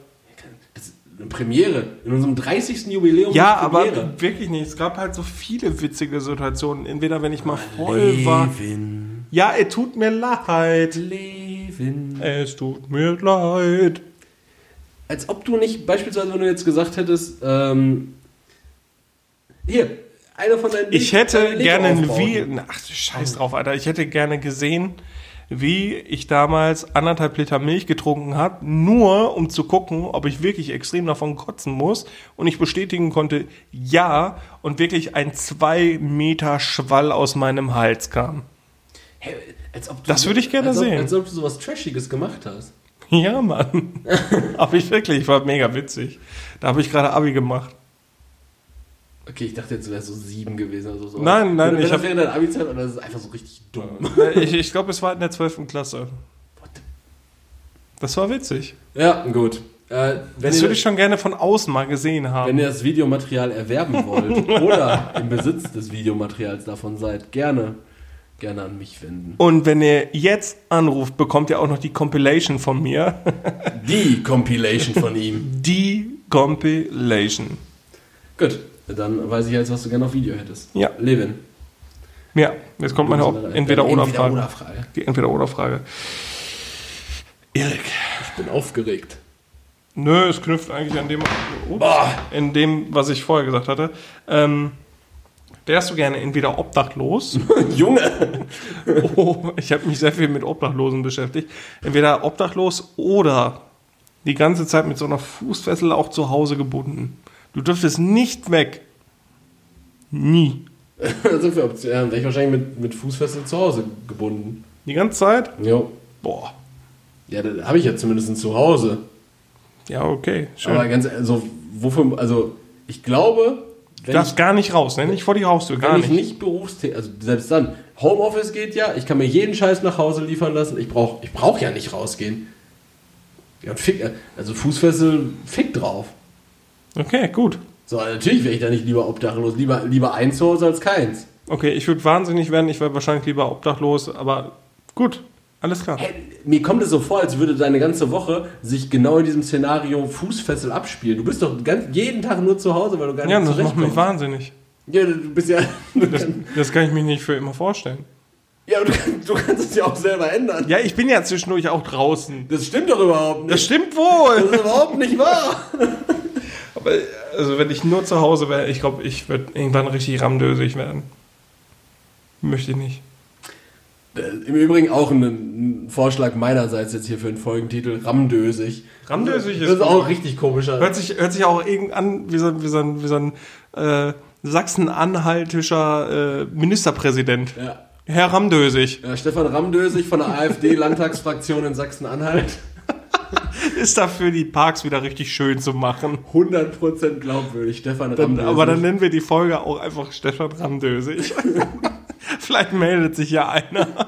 Eine Premiere. In unserem 30. Jubiläum. Ja, aber wirklich nicht. Es gab halt so viele witzige Situationen. Entweder wenn ich mal voll war. Levin. Ja, es tut mir leid. Levin. Es tut mir leid. Als ob du nicht, beispielsweise, wenn du jetzt gesagt hättest, ähm, hier, einer von deinen Ich hätte deine gerne ein. Ach, scheiß drauf, Alter. Ich hätte gerne gesehen, wie ich damals anderthalb Liter Milch getrunken habe, nur um zu gucken, ob ich wirklich extrem davon kotzen muss. Und ich bestätigen konnte, ja, und wirklich ein zwei Meter Schwall aus meinem Hals kam. Hä, als ob du Das würde ich gerne als ob, sehen. Als ob du sowas Trashiges gemacht hast. Ja, Mann. *laughs* hab ich wirklich. War mega witzig. Da habe ich gerade Abi gemacht. Okay, ich dachte jetzt, du wärst so sieben gewesen oder so. Nein, nein, Wenn, wenn ich das wäre deine Abi-Zeit und das ist einfach so richtig dumm. *laughs* Ich, ich glaube, es war in der 12. Klasse. Das war witzig. Ja, gut. Äh, wenn, Das würde ich schon gerne von außen mal gesehen wenn haben. ihr das Videomaterial erwerben wollt *laughs* oder im Besitz des Videomaterials davon seid, gerne gerne an mich wenden. Und wenn ihr jetzt anruft, bekommt ihr auch noch die Compilation von mir. Die Compilation von ihm. *laughs* Die Compilation. Gut, dann weiß ich jetzt, was du gerne auf Video hättest. Ja. Levin. Ja, jetzt kommt meine Entweder-Oder-Frage. Entweder-Oder-Frage. Die Entweder-Oder-Frage. Erik. Ich bin aufgeregt. Nö, es knüpft eigentlich an dem, ups, in dem, was ich vorher gesagt hatte. Ähm, wärst du gerne entweder obdachlos? *laughs* Junge! *laughs* oh, ich habe mich sehr viel mit Obdachlosen beschäftigt. Entweder obdachlos oder die ganze Zeit mit so einer Fußfessel auch zu Hause gebunden. Du dürftest nicht weg. Nie. *laughs* so viel Optionen. Ja, wäre ich wahrscheinlich mit, mit Fußfessel zu Hause gebunden. Die ganze Zeit? Jo. Boah. Ja, das habe ich ja zumindest zu Hause. Ja, okay. Schön. Aber ganz, also, wofür, also, ich glaube, du wenn darfst gar nicht raus, ne? Nicht vor die Haustür, ich, gar wenn nicht. ich nicht berufstätig, also selbst dann, Homeoffice geht ja, ich kann mir jeden Scheiß nach Hause liefern lassen, ich brauche ich brauch ja nicht rausgehen. Ja, und fick, also Fußfessel, fick drauf. Okay, gut. So, natürlich wäre ich da nicht lieber obdachlos, lieber, lieber eins zu Hause als keins. Okay, ich würde wahnsinnig werden, ich wäre wahrscheinlich lieber obdachlos, aber gut, alles klar. Hey, mir kommt es so vor, als würde deine ganze Woche sich genau in diesem Szenario Fußfessel abspielen. Du bist doch ganz, jeden Tag nur zu Hause, weil du gar nicht Ja, das macht mich wahnsinnig. Ja, du bist ja. *laughs* Du Das, kannst, das kann ich mir nicht für immer vorstellen. ja, aber du, kannst- du kannst es ja auch selber ändern. Ja, ich bin ja zwischendurch auch draußen. Das stimmt doch überhaupt Das nicht. stimmt wohl. Das ist überhaupt nicht wahr. *laughs* Aber also wenn ich nur zu Hause wäre, ich glaube, ich würde irgendwann richtig ramdösig werden. Möchte ich nicht. Äh, Im Übrigen auch ein, Vorschlag meinerseits jetzt hier für einen Folgentitel: Ramdösig. Ramdösig ist Das ist auch richtig komischer. Hört sich, hört sich auch irgend an wie so, ein- wie so ein, wie so ein äh, sachsen-anhaltischer äh, Ministerpräsident. Ja. Herr Ramdösig. ja, Stefan Ramdösig von der *laughs* AfD-Landtagsfraktion in Sachsen-Anhalt. Ist dafür, die Parks wieder richtig schön zu machen. 100% glaubwürdig, Stefan Dann, Ramdösig. aber dann nennen wir die Folge auch einfach Stefan Ramdösig. *laughs* Vielleicht meldet sich ja einer. Boah,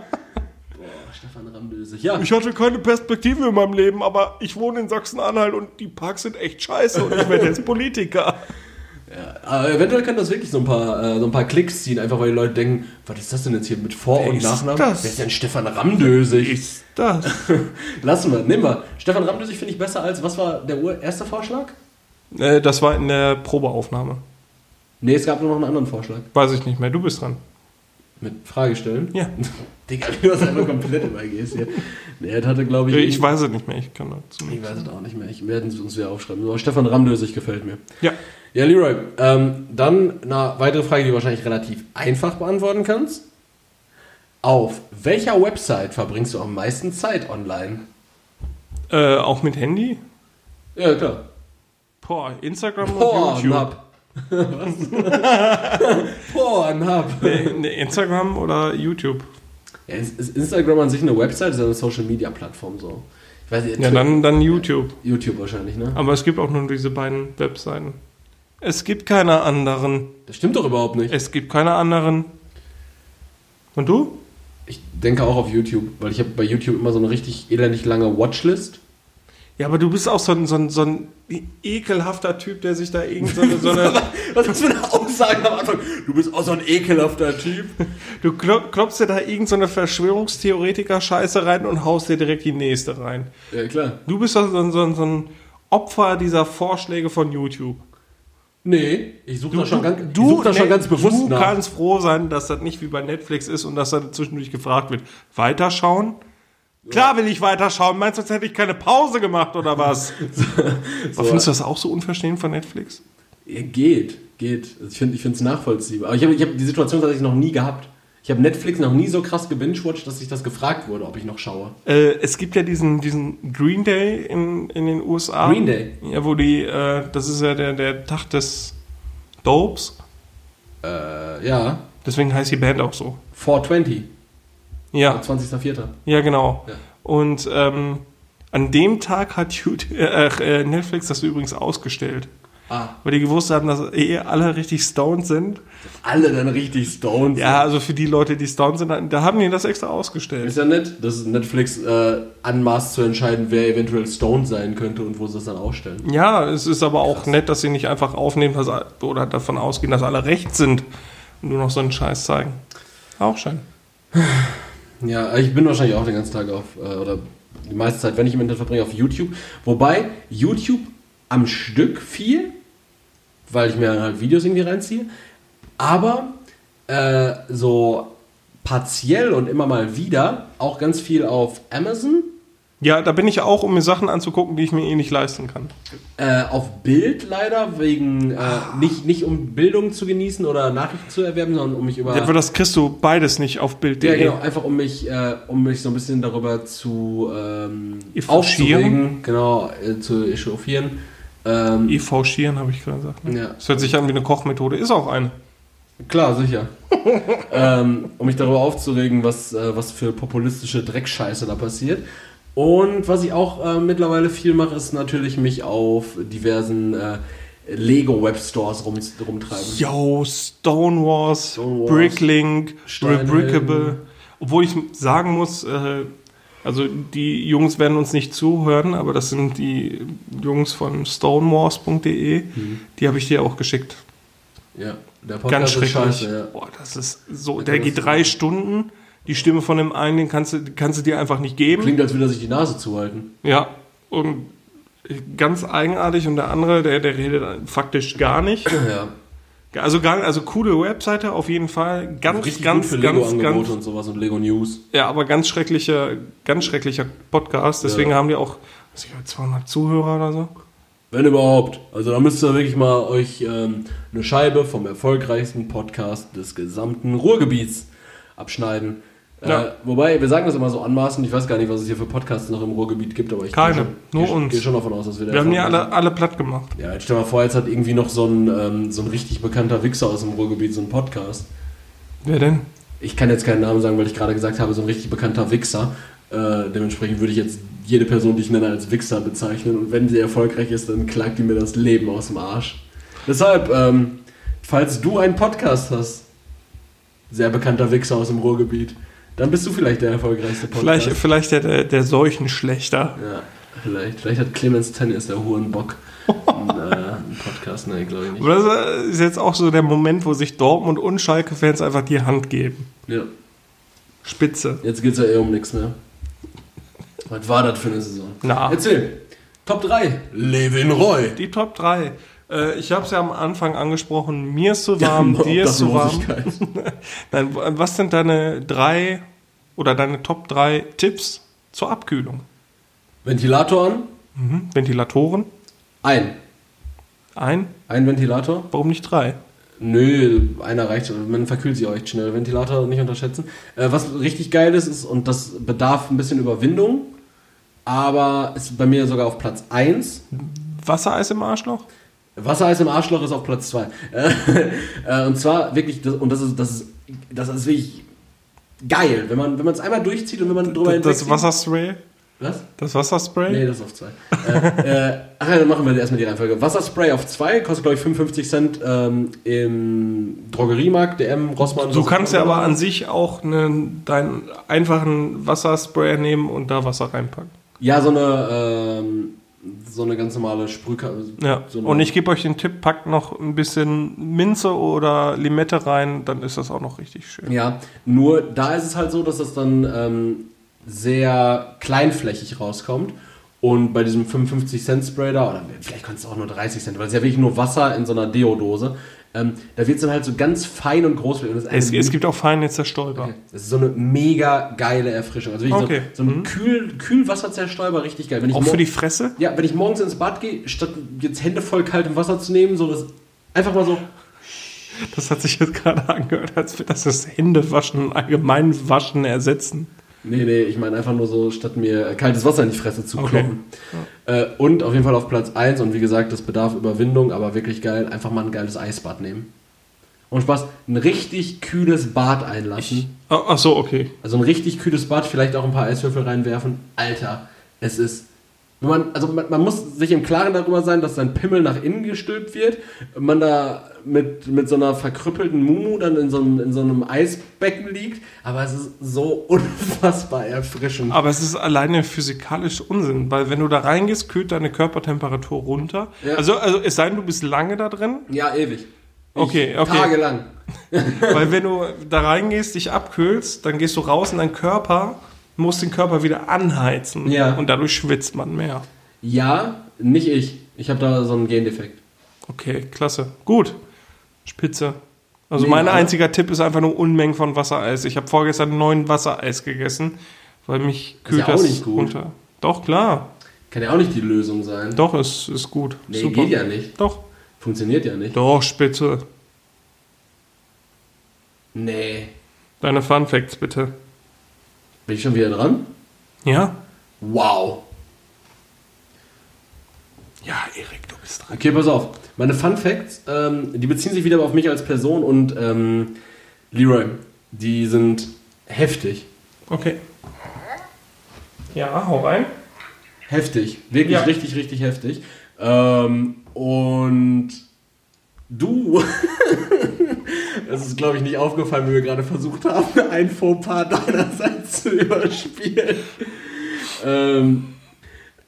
Stefan Ramdösig. Ja, Ich hatte keine Perspektive in meinem Leben, aber ich wohne in Sachsen-Anhalt und die Parks sind echt scheiße und ich werde jetzt Politiker. Aber eventuell kann das wirklich so ein, paar, äh, so ein paar Klicks ziehen, einfach weil die Leute denken, was ist das denn jetzt hier mit Vor- Wer und ist Nachnamen? das? Wer ist denn Stefan Ramdösig? Ist das? *laughs* Lassen wir, nehmen wir. Stefan Ramdösig finde ich besser als, was war der ur- erste Vorschlag? Äh, das war in der Probeaufnahme. Nee, es gab nur noch einen anderen Vorschlag. Weiß ich nicht mehr. Du bist dran. Mit Frage stellen? Ja. *laughs* Digga, du hast einfach komplett übergehst hier. Nee, das hatte, glaube ich... Ich weiß es nicht mehr. Ich kann dazu Ich nicht. weiß es auch nicht mehr. Ich werde es uns wieder aufschreiben. Aber Stefan Ramdösig gefällt mir. Ja. Ja, Leroy, ähm, dann eine weitere Frage, die du wahrscheinlich relativ einfach beantworten kannst. Auf welcher Website verbringst du am meisten Zeit online? Äh, auch mit Handy? Ja, klar. Boah, Instagram und YouTube. Pornhub. Was? *laughs* Pornhub. Nee, nee, Instagram oder YouTube? Ja, ist, ist Instagram an sich eine Website? Ist eine Social-Media-Plattform so. Ich weiß Ja, dann, dann YouTube. YouTube wahrscheinlich, ne? Aber es gibt auch nur diese beiden Webseiten. Es gibt keine anderen. Das stimmt doch überhaupt nicht. Es gibt keine anderen. Und du? Ich denke auch auf YouTube, weil ich habe bei YouTube immer so eine richtig elendig lange Watchlist. Ja, aber du bist auch so ein, so ein, so ein ekelhafter Typ, der sich da irgend so eine, so eine *laughs* Was ist für eine Aussage am Anfang? Du bist auch so ein ekelhafter Typ. Du klo- klopfst dir da irgendeine so eine Verschwörungstheoretiker-Scheiße rein und haust dir direkt die nächste rein. Ja, klar. Du bist doch so ein, so ein, so ein Opfer dieser Vorschläge von YouTube. Nee, ich suche das schon ganz, du, such das schon ne, ganz bewusst du nach. kannst froh sein, dass das nicht wie bei Netflix ist und dass dann zwischendurch gefragt wird, weiterschauen? Klar will ich weiterschauen. Meinst du, jetzt hätte ich keine Pause gemacht oder was? *laughs* Aber findest du das auch so unverstehen von Netflix? Ja, geht, geht. Also ich finde es nachvollziehbar. Aber ich habe ich hab die Situation tatsächlich noch nie gehabt. Ich habe Netflix noch nie so krass gebingewatcht, dass ich das gefragt wurde, ob ich noch schaue. Äh, es gibt ja diesen, diesen Green Day in, in den USA. Green Day? Ja, wo die, äh, das ist ja der, der Tag des Dopes. Äh, ja. Deswegen heißt die Band auch so. 420, Ja, 20.04. ja genau. Ja. Und ähm, an dem Tag hat YouTube, äh, äh, Netflix das übrigens ausgestellt. Ah, Weil die gewusst haben, dass eh alle richtig stoned sind. alle dann richtig stoned. Ja, also für die Leute, die stoned sind, da haben die das extra Ist ausgestellt. ja nett, dass Netflix äh, anmaßt zu entscheiden, wer eventuell stoned sein könnte und wo sie es dann ausstellen. Ja, es ist aber auch nett, dass sie nicht einfach aufnehmen dass, oder davon ausgehen, dass alle recht sind und nur noch so einen Scheiß zeigen. Auch schön. *sighs* Ja, ich bin wahrscheinlich auch den ganzen Tag auf, äh, oder die meiste Zeit, wenn ich im Internet verbringe, auf YouTube. Wobei YouTube am Stück viel, weil ich mir halt Videos irgendwie reinziehe. Aber äh, so partiell und immer mal wieder auch ganz viel auf Amazon, Ja, da bin ich auch, um mir Sachen anzugucken, die ich mir eh nicht leisten kann. äh, auf Bild leider, wegen äh, nicht, nicht um Bildung zu genießen oder Nachrichten zu erwerben, sondern um mich über. Ja, aber das kriegst du beides nicht auf Bild.de. Ja, genau, einfach um mich, äh, um mich so ein bisschen darüber zu ähm, aufzuregen, genau, äh, zu echauffieren. Ähm, EV Schieren, habe ich gerade gesagt. Ne? Ja. Das hört sich an wie eine Kochmethode, ist auch eine. klar, sicher. *laughs* ähm, um mich darüber aufzuregen, was, äh, was für populistische Dreckscheiße da passiert. Und was ich auch äh, mittlerweile viel mache, ist natürlich mich auf diversen äh, Lego-Webstores rum, rumtreiben. Yo, Stonewars, Stonewars, Bricklink. Rebrickable. Obwohl ich sagen muss, äh, also die Jungs werden uns nicht zuhören, aber das sind die Jungs von stonewars.de. Mhm. Die habe ich dir auch geschickt. Ja, der Ganz ist schrecklich. scheiße, ja. Boah, das ist so. Der kannst geht drei Stunden. Die Stimme von dem einen, den kannst du, kannst du dir einfach nicht geben. Klingt, als würde er sich die Nase zuhalten. Ja, und ganz eigenartig. Und der andere, der, der redet faktisch gar nicht. Ja. Also, also coole Webseite auf jeden Fall. Ganz, Richtig ganz, gut für ganz, Lego-Angebote ganz. und sowas und Lego News. Ja, aber ganz schrecklicher, ganz schrecklicher Podcast. Deswegen Ja. haben die auch was ich, 200 Zuhörer oder so. Wenn überhaupt. Also da müsst ihr wirklich mal euch ähm, eine Scheibe vom erfolgreichsten Podcast des gesamten Ruhrgebiets abschneiden. Ja. Äh, wobei, wir sagen das immer so anmaßend, ich weiß gar nicht, was es hier für Podcasts noch im Ruhrgebiet gibt, aber ich Keine, gehe schon, nur gehe, uns. gehe schon davon aus, dass wir der Wir haben erfolgreichsten- alle, alle platt gemacht. Ja, jetzt stell mal vor, jetzt hat irgendwie noch so ein, ähm, so ein richtig bekannter Wichser aus dem Ruhrgebiet so einen Podcast. Wer denn? Ich kann jetzt keinen Namen sagen, weil ich gerade gesagt habe, so ein richtig bekannter Wichser. Äh, dementsprechend würde ich jetzt jede Person, die ich nenne, als Wichser bezeichnen. Und wenn sie erfolgreich ist, dann klagt die mir das Leben aus dem Arsch. Deshalb, ähm, falls du einen Podcast hast, sehr bekannter Wichser aus dem Ruhrgebiet, dann bist du vielleicht der erfolgreichste Podcast. Vielleicht, vielleicht der, der, der Seuchenschlechter. Ja, vielleicht. Vielleicht hat Clemens Tennis, der Hurenbock, *laughs* einen, äh, einen Podcast. Nein, glaube ich nicht. Aber das ist jetzt auch so der Moment, wo sich Dortmund und Schalke-Fans einfach die Hand geben. Ja, Spitze. jetzt geht es ja eh um nichts mehr. Was war das für eine Saison? Na. Erzähl. Top 3. Levin Roy. Die Top 3. Äh, ich habe es ja am Anfang angesprochen. Mir ist zu warm, dir ist zu warm. Obdachlosigkeit. *laughs* Nein, was sind deine drei oder deine Top 3 Tipps zur Abkühlung? Ventilator an. Mhm. Ventilatoren? Ein. Ein? Ein Ventilator. Warum nicht drei? Nö, einer reicht. Man verkühlt sich auch echt schnell. Ventilator nicht unterschätzen. Äh, was richtig geil ist, ist, und das bedarf ein bisschen Überwindung, aber ist bei mir sogar auf Platz 1. Wassereis im Arschloch? Wassereis im Arschloch ist auf Platz 2. *laughs* äh, und zwar wirklich, das, und das ist, das ist, das ist wirklich geil, wenn man wenn man es einmal durchzieht und wenn man drüber Das, das. Wasserspray? Was? Das Wasserspray? Nee, das ist auf 2. äh, äh, ach ja, dann machen wir erstmal die Reihenfolge. Wasserspray auf 2, kostet glaube ich 55 Cent ähm, im Drogeriemarkt, DM, Rossmann. Du kannst ja aber an sich auch einen, deinen einfachen Wasserspray nehmen und da Wasser reinpacken. Ja, so eine, ähm, so eine ganz normale Sprühkarte. Ja. So und ich gebe euch den Tipp, packt noch ein bisschen Minze oder Limette rein, dann ist das auch noch richtig schön. Ja, nur da ist es halt so, dass das dann ähm, sehr kleinflächig rauskommt. Und bei diesem 55 Cent Spray da, oder vielleicht kostet es auch nur 30 Cent, weil es ja wirklich nur Wasser in so einer Deodose, ähm, da wird es dann halt so ganz fein und groß. Und Es, es gibt auch feine Zerstäuber. Okay. Das ist so eine mega geile Erfrischung. Also wirklich Okay. so, so ein Mhm. Kühl, Kühlwasserzerstäuber, richtig geil. Wenn ich Auch für die Fresse? ja, wenn ich morgens ins Bad gehe, statt jetzt Hände voll kaltem Wasser zu nehmen, so das einfach mal so. Das hat sich jetzt gerade angehört, als wir das das Händewaschen, allgemein Waschen ersetzen. Nee, nee, ich meine einfach nur so, statt mir kaltes Wasser in die Fresse zu Okay. kloppen. Äh, und auf jeden Fall auf Platz 1 und wie gesagt, das bedarf Überwindung, aber wirklich geil, einfach mal ein geiles Eisbad nehmen. Und Spaß, ein richtig kühles Bad einlassen. Ah, Ach so, okay. Also ein richtig kühles Bad, vielleicht auch ein paar Eiswürfel reinwerfen. Alter, es ist. Wenn man, also man, man muss sich im Klaren darüber sein, dass sein Pimmel nach innen gestülpt wird. Man da mit, mit so einer verkrüppelten Mumu dann in so, einem, in so einem Eisbecken liegt. Aber es ist so *laughs* unfassbar erfrischend. Aber es ist alleine physikalisch Unsinn, weil wenn du da reingehst, kühlt deine Körpertemperatur runter. Ja. Also, also es sei denn, du bist lange da drin, Ja, ewig. Okay, okay. Tagelang. *laughs* Weil wenn *laughs* du da reingehst, dich abkühlst, dann gehst du raus in deinen Körper, musst den Körper wieder anheizen. Ja. Und dadurch schwitzt man mehr. Ja, nicht ich. Ich habe da so einen Gendefekt. Okay, klasse. Gut. Spitze. Also Mega, mein oder? einziger Tipp ist einfach nur Unmengen von Wassereis. Ich habe vorgestern neun Wassereis gegessen, weil mich Ist kühlt ja auch das nicht gut. runter. Doch, klar. Kann ja auch nicht die Lösung sein. Doch, es ist gut. Nee, geht ja nicht. Doch. Funktioniert ja nicht. Doch, spitze. Nee. Deine Fun Facts bitte. Bin ich schon wieder dran? Ja? Wow. Ja, Erik, du bist dran. Okay, pass auf. Meine Fun Facts, ähm, die beziehen sich wieder auf mich als Person und ähm, Leroy. Die sind heftig. Okay. Ja, hau rein. Heftig. Wirklich Ja. richtig, richtig heftig. Ähm, und du, *laughs* das ist glaube ich nicht aufgefallen, wie wir gerade versucht haben, *laughs* ein Fauxpas deinerseits zu überspielen. Ähm,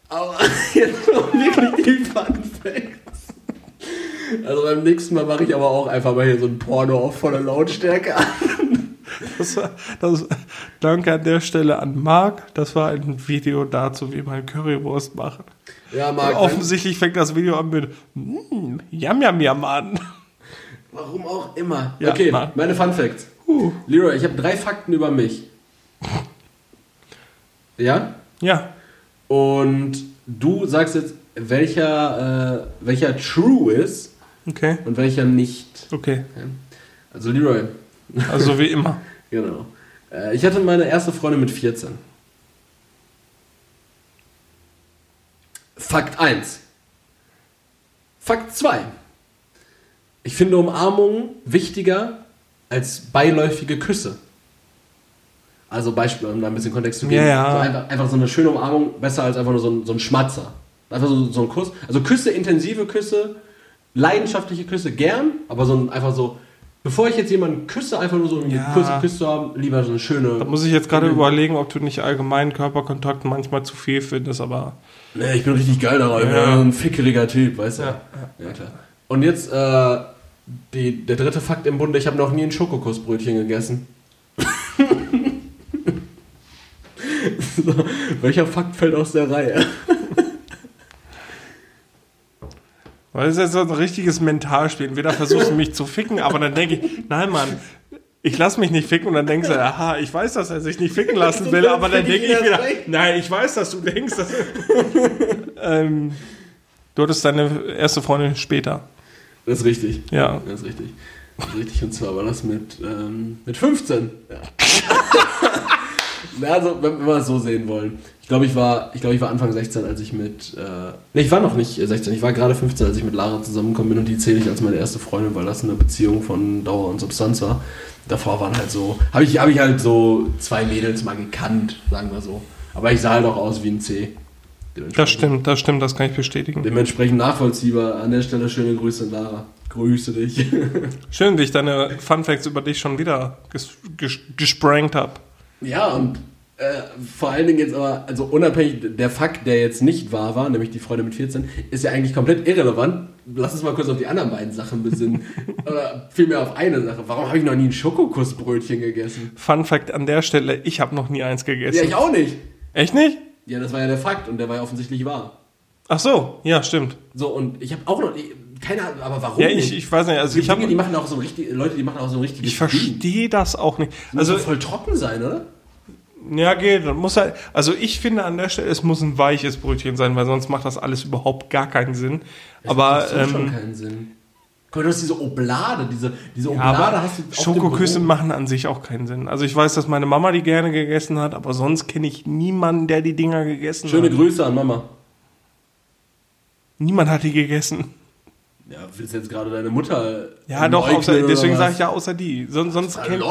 aber *laughs* jetzt noch wirklich die Fun Facts. Also beim nächsten Mal mache ich aber auch einfach mal hier so ein Porno auf voller Lautstärke an. Das, das, danke an der Stelle an Marc. Das war ein Video dazu, wie man Currywurst macht. Ja, Und Marc, offensichtlich fängt das Video an mit mm, Yam Yam Yam an. warum auch immer. Ja, okay, Marc. meine Fun Facts. Uh. Leroy, ich habe drei Fakten über mich. Ja? Ja, Und du sagst jetzt, welcher, äh, welcher true ist okay, und welcher nicht. okay. Also Leroy, Also wie immer. *laughs* genau. Äh, ich hatte meine erste Freundin mit 14. Fakt 1. Fakt 2. Ich finde Umarmungen wichtiger als beiläufige Küsse. Also Beispiel, um da ein bisschen Kontext zu geben. Ja, ja. So einfach, einfach so eine schöne Umarmung, besser als einfach nur so ein, so ein Schmatzer. Einfach so, so ein Kuss. Also Küsse, intensive Küsse, leidenschaftliche Küsse gern, aber so ein, einfach so, bevor ich jetzt jemanden küsse, einfach nur so einen Ja. kurzen Kuss zu haben, lieber so eine schöne... Da muss ich jetzt gerade überlegen, ob du nicht allgemein Körperkontakt manchmal zu viel findest, aber Nee, ich bin richtig geil darauf. Ich bin Ja. ja. ein fickeriger Typ, weißt du? Ja, ja klar. Und jetzt äh, die, der dritte Fakt im Bunde, ich habe noch nie ein Schokokussbrötchen gegessen. *laughs* so, welcher Fakt fällt aus der Reihe? Weil es ist jetzt so ein richtiges Mentalspiel. Entweder versuchst du mich zu ficken, aber dann denke ich, nein, Mann, ich lass mich nicht ficken und dann denkst du, aha, ich weiß, dass er sich nicht ficken lassen will, aber dann denke ich wieder, nein, ich weiß, dass du denkst, dass *laughs* ähm, du hattest deine erste Freundin später. Das ist richtig. Ja. Das ist richtig. Das ist richtig. Und zwar war das mit, ähm, mit 15. Ja. *laughs* Also, wenn wir es so sehen wollen. Ich glaube, ich war, ich glaube, ich war Anfang 16, als ich mit, äh, ne, ich war noch nicht äh, 16, ich war gerade 15, als ich mit Lara zusammengekommen bin und die zähle ich als meine erste Freundin, weil das eine Beziehung von Dauer und Substanz war. Davor waren halt so, habe ich, hab ich halt so zwei Mädels mal gekannt, sagen wir so. Aber ich sah halt auch aus wie ein C. Das stimmt, das stimmt, das kann ich bestätigen. Dementsprechend nachvollziehbar. An der Stelle schöne Grüße, Lara. Grüße dich. *laughs* Schön, wie ich deine Fun Facts über dich schon wieder ges ges gesprankt habe. Ja, und äh, vor allen Dingen jetzt aber, also unabhängig, der Fakt, der jetzt nicht wahr war, nämlich die Freude mit 14, ist ja eigentlich komplett irrelevant. Lass uns mal kurz auf die anderen beiden Sachen besinnen. *laughs* Oder vielmehr auf eine Sache. Warum habe ich noch nie ein Schokokussbrötchen gegessen? Fun Fact an der Stelle, ich habe noch nie eins gegessen. Ja, ich auch nicht. Echt nicht? Ja, das war ja der Fakt und der war ja offensichtlich wahr. Ach so, ja, stimmt. So, und ich habe auch noch, nie- keine Ahnung, aber warum Ja, ich, ich weiß nicht, also gibt ich habe Dinge, die machen auch so richtig, Leute, die machen auch so ein richtiges Ich verstehe das auch nicht. Also, muss doch voll trocken sein, oder? Ja, geht. Muss halt, also ich finde an der Stelle, es muss ein weiches Brötchen sein, weil sonst macht das alles überhaupt gar keinen Sinn. Aber Das macht schon ähm, keinen Sinn. Guck du hast diese Oblade, diese, diese ja, Oblade aber hast du Schokoküsse machen an sich auch keinen Sinn. Also ich weiß, dass meine Mama die gerne gegessen hat, aber sonst kenne ich niemanden, der die Dinger gegessen Schöne hat. Grüße an Mama. Niemand hat die gegessen. Ja, willst jetzt gerade deine Mutter. Ja, doch, außer, deswegen sage ich ja außer die. Son, sonst kenn,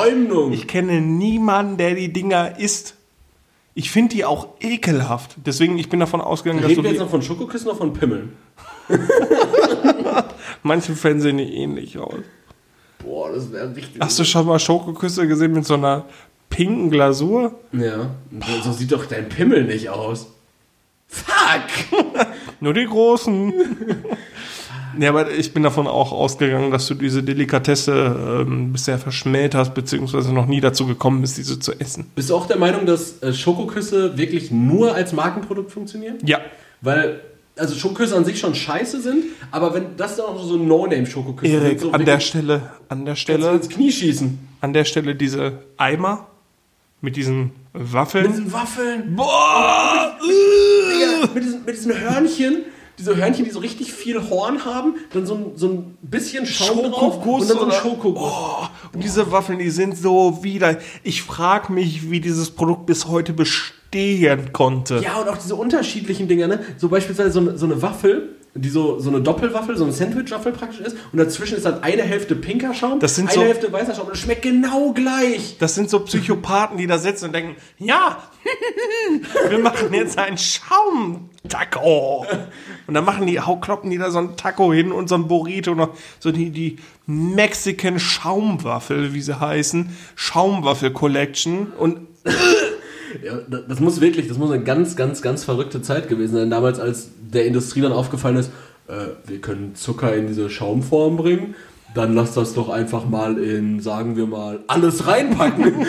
ich kenne niemanden, der die Dinger isst. Ich finde die auch ekelhaft. Deswegen, ich bin davon ausgegangen, dass du Reden wir jetzt noch von Schokoküssen oder von Pimmeln? *laughs* manche Fans sehen die ähnlich aus. Boah, das wäre richtig. Hast du schon mal Schokoküsse gesehen mit so einer pinken Glasur? Ja, so sieht doch dein Pimmel nicht aus. Fuck! *laughs* Nur die großen. *laughs* Ja, aber ich bin davon auch ausgegangen, dass du diese Delikatesse ähm, bisher verschmäht hast, beziehungsweise noch nie dazu gekommen bist, diese zu essen. Bist du auch der Meinung, dass äh, Schokoküsse wirklich nur als Markenprodukt funktionieren? Ja. Weil, also Schokoküsse an sich schon scheiße sind, aber wenn das dann auch so No-Name-Schokoküsse Erik, so an der Stelle, an der Stelle ins Knie schießen. an der Stelle diese Eimer mit diesen Mit Waffeln. diesen Waffeln, Boah! Digga, mit, diesen, mit diesen Hörnchen, diese Hörnchen, die so richtig viel Horn haben, dann so ein, so ein bisschen Schaum drauf und dann so ein Schokoguss. Oh, und diese Waffeln, die sind so wieder. Ich frage mich, wie dieses Produkt bis heute bestehen konnte. Ja, und auch diese unterschiedlichen Dinger, ne? So beispielsweise so eine, so eine Waffel, die so, so eine Doppelwaffel, so eine Sandwich-Waffel praktisch ist. Und dazwischen ist dann eine Hälfte pinker Schaum, Das sind eine so- Hälfte weißer Schaum. Und das schmeckt genau gleich. Das sind so Psychopathen, die da sitzen und denken, ja, *laughs* wir machen jetzt ein Schaumtaco. Und dann machen die, kloppen die da so ein Taco hin und so ein Burrito noch, so die, die Mexican Schaumwaffel, wie sie heißen, Schaumwaffel Collection und Ja, da- das muss wirklich, das muss eine ganz, ganz, ganz verrückte Zeit gewesen sein. Damals, als der Industrie dann aufgefallen ist, äh, wir können Zucker in diese Schaumform bringen, dann lass das doch einfach mal in, sagen wir mal, alles reinpacken.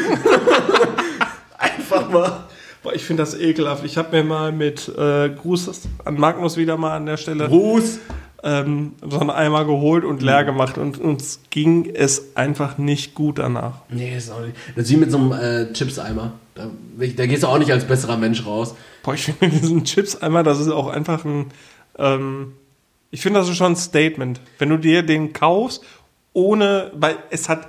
*laughs* einfach mal. Boah, ich finde das ekelhaft. Ich habe mir mal mit äh, Gruß an Magnus wieder mal an der Stelle Gruß. ähm, so einen Eimer geholt und leer gemacht und uns ging es einfach nicht gut danach. Nee, ist auch nicht. Das ist wie mit so einem äh, Chips-Eimer. Da, da gehst du auch nicht als besserer Mensch raus. Boah, ich finde *laughs* diesen Chips-Eimer, das ist auch einfach ein, ähm, ich finde das ist schon ein Statement. Wenn du dir den kaufst, ohne, weil es hat,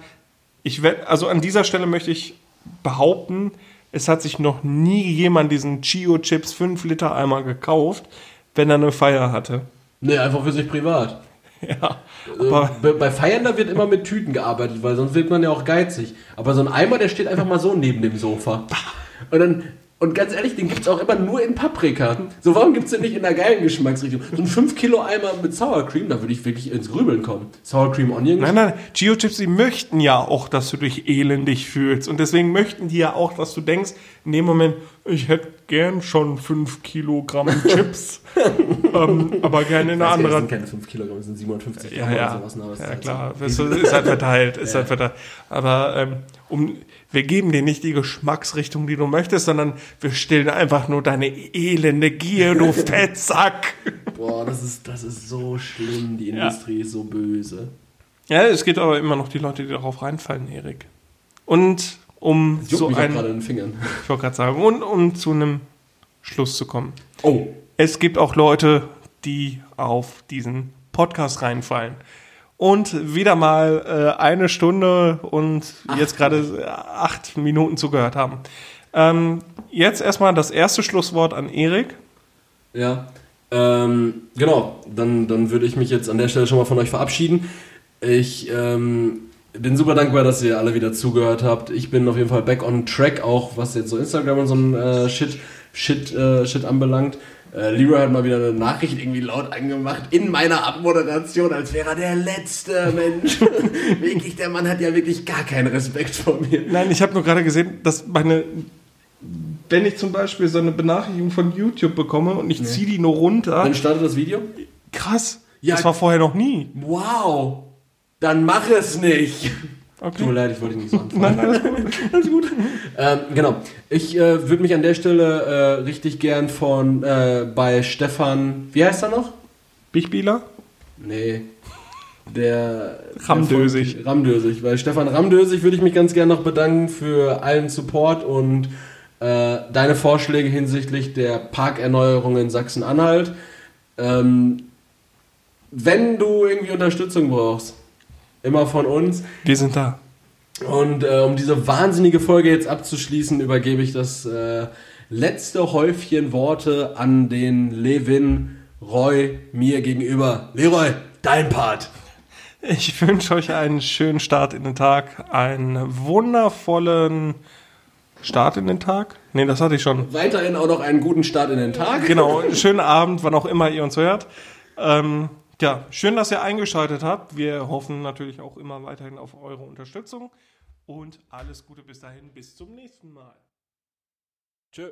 ich werd, also an dieser Stelle möchte ich behaupten, es hat sich noch nie jemand diesen Chio Chips 5 Liter Eimer gekauft, wenn er eine Feier hatte. Nee, einfach für sich privat. *laughs* Ja, Äh, aber bei- bei Feiern, da wird immer mit Tüten gearbeitet, weil sonst wird man ja auch geizig. Aber so ein Eimer, der steht einfach mal so neben dem Sofa. Und dann, und ganz ehrlich, den gibt's auch immer nur in Paprika. So, warum gibt's den nicht in einer geilen Geschmacksrichtung? So ein 5 Kilo Eimer mit Sour Cream, da würde ich wirklich ins Grübeln kommen. Sour Cream Onion. Nein, nein, Geo-Chips, die möchten ja auch, dass du dich elendig fühlst. Und deswegen möchten die ja auch, dass du denkst, in dem Moment, ich hätte gern schon 5 Kilogramm *laughs* Chips, ähm, aber gerne in einer nicht, das anderen. sind keine 5 Kilogramm, das sind 57 Ja, Gramm ja, oder sowas. ne, aber es ist ja klar, es ist halt verteilt, ist *laughs* halt verteilt. Aber ähm, um, wir geben dir nicht die Geschmacksrichtung, die du möchtest, sondern wir stillen einfach nur deine elende Gier, du *laughs* Fettsack. Boah, das ist, das ist so schlimm. Die Industrie ist so böse. Ja, es gibt aber immer noch die Leute, die darauf reinfallen, Erik. Und um Das juckt so mich auch ein, gerade in den Fingern. ich wollte gerade sagen, und um zu einem Schluss zu kommen. Oh, Es gibt auch Leute, die auf diesen Podcast reinfallen. Und wieder mal äh, eine Stunde und jetzt gerade acht Minuten zugehört haben. Ähm, jetzt erstmal das erste Schlusswort an Erik. Ja, ähm, genau. Dann, dann würde ich mich jetzt an der Stelle schon mal von euch verabschieden. Ich ähm, bin super dankbar, dass ihr alle wieder zugehört habt. Ich bin auf jeden Fall back on track, auch was jetzt so Instagram und so ein äh, Shit, Shit, äh, Shit anbelangt. Äh, Leroy hat mal wieder eine Nachricht irgendwie laut angemacht in meiner Abmoderation, als wäre er der letzte Mensch. *laughs* wirklich, der Mann hat ja wirklich gar keinen Respekt vor mir. Nein, ich habe nur gerade gesehen, dass meine, wenn ich zum Beispiel so eine Benachrichtigung von YouTube bekomme und ich ziehe die nur runter, Dann startet das Video. krass, Ja. das war vorher noch nie. Wow, dann mach es nicht. Okay. Tut mir leid, ich wollte dich nicht so *laughs* anfangen. Nein, alles gut. *laughs* Alles gut. ähm, genau. Ich äh, würde mich an der Stelle äh, richtig gern von äh, bei Stefan, wie heißt er noch? Bichbieler? Nee. Der Ramdösig. der von- Ramdösig. Bei Stefan Ramdösig würde ich mich ganz gern noch bedanken für allen Support und äh, deine Vorschläge hinsichtlich der Parkerneuerung in Sachsen-Anhalt. Ähm, wenn du irgendwie Unterstützung brauchst, immer von uns. Wir sind da. Und äh, um diese wahnsinnige Folge jetzt abzuschließen, übergebe ich das äh, letzte Häufchen Worte an den Levin Roy mir gegenüber. Leroy, dein Part. Ich wünsche euch einen schönen Start in den Tag, einen wundervollen Start in den Tag. Nee, das hatte ich schon. Weiterhin auch noch einen guten Start in den Tag. Genau, schönen Abend, wann auch immer ihr uns hört. Ähm, ja, schön, dass ihr eingeschaltet habt. Wir hoffen natürlich auch immer weiterhin auf eure Unterstützung. Und alles Gute bis dahin, bis zum nächsten Mal. Tschö.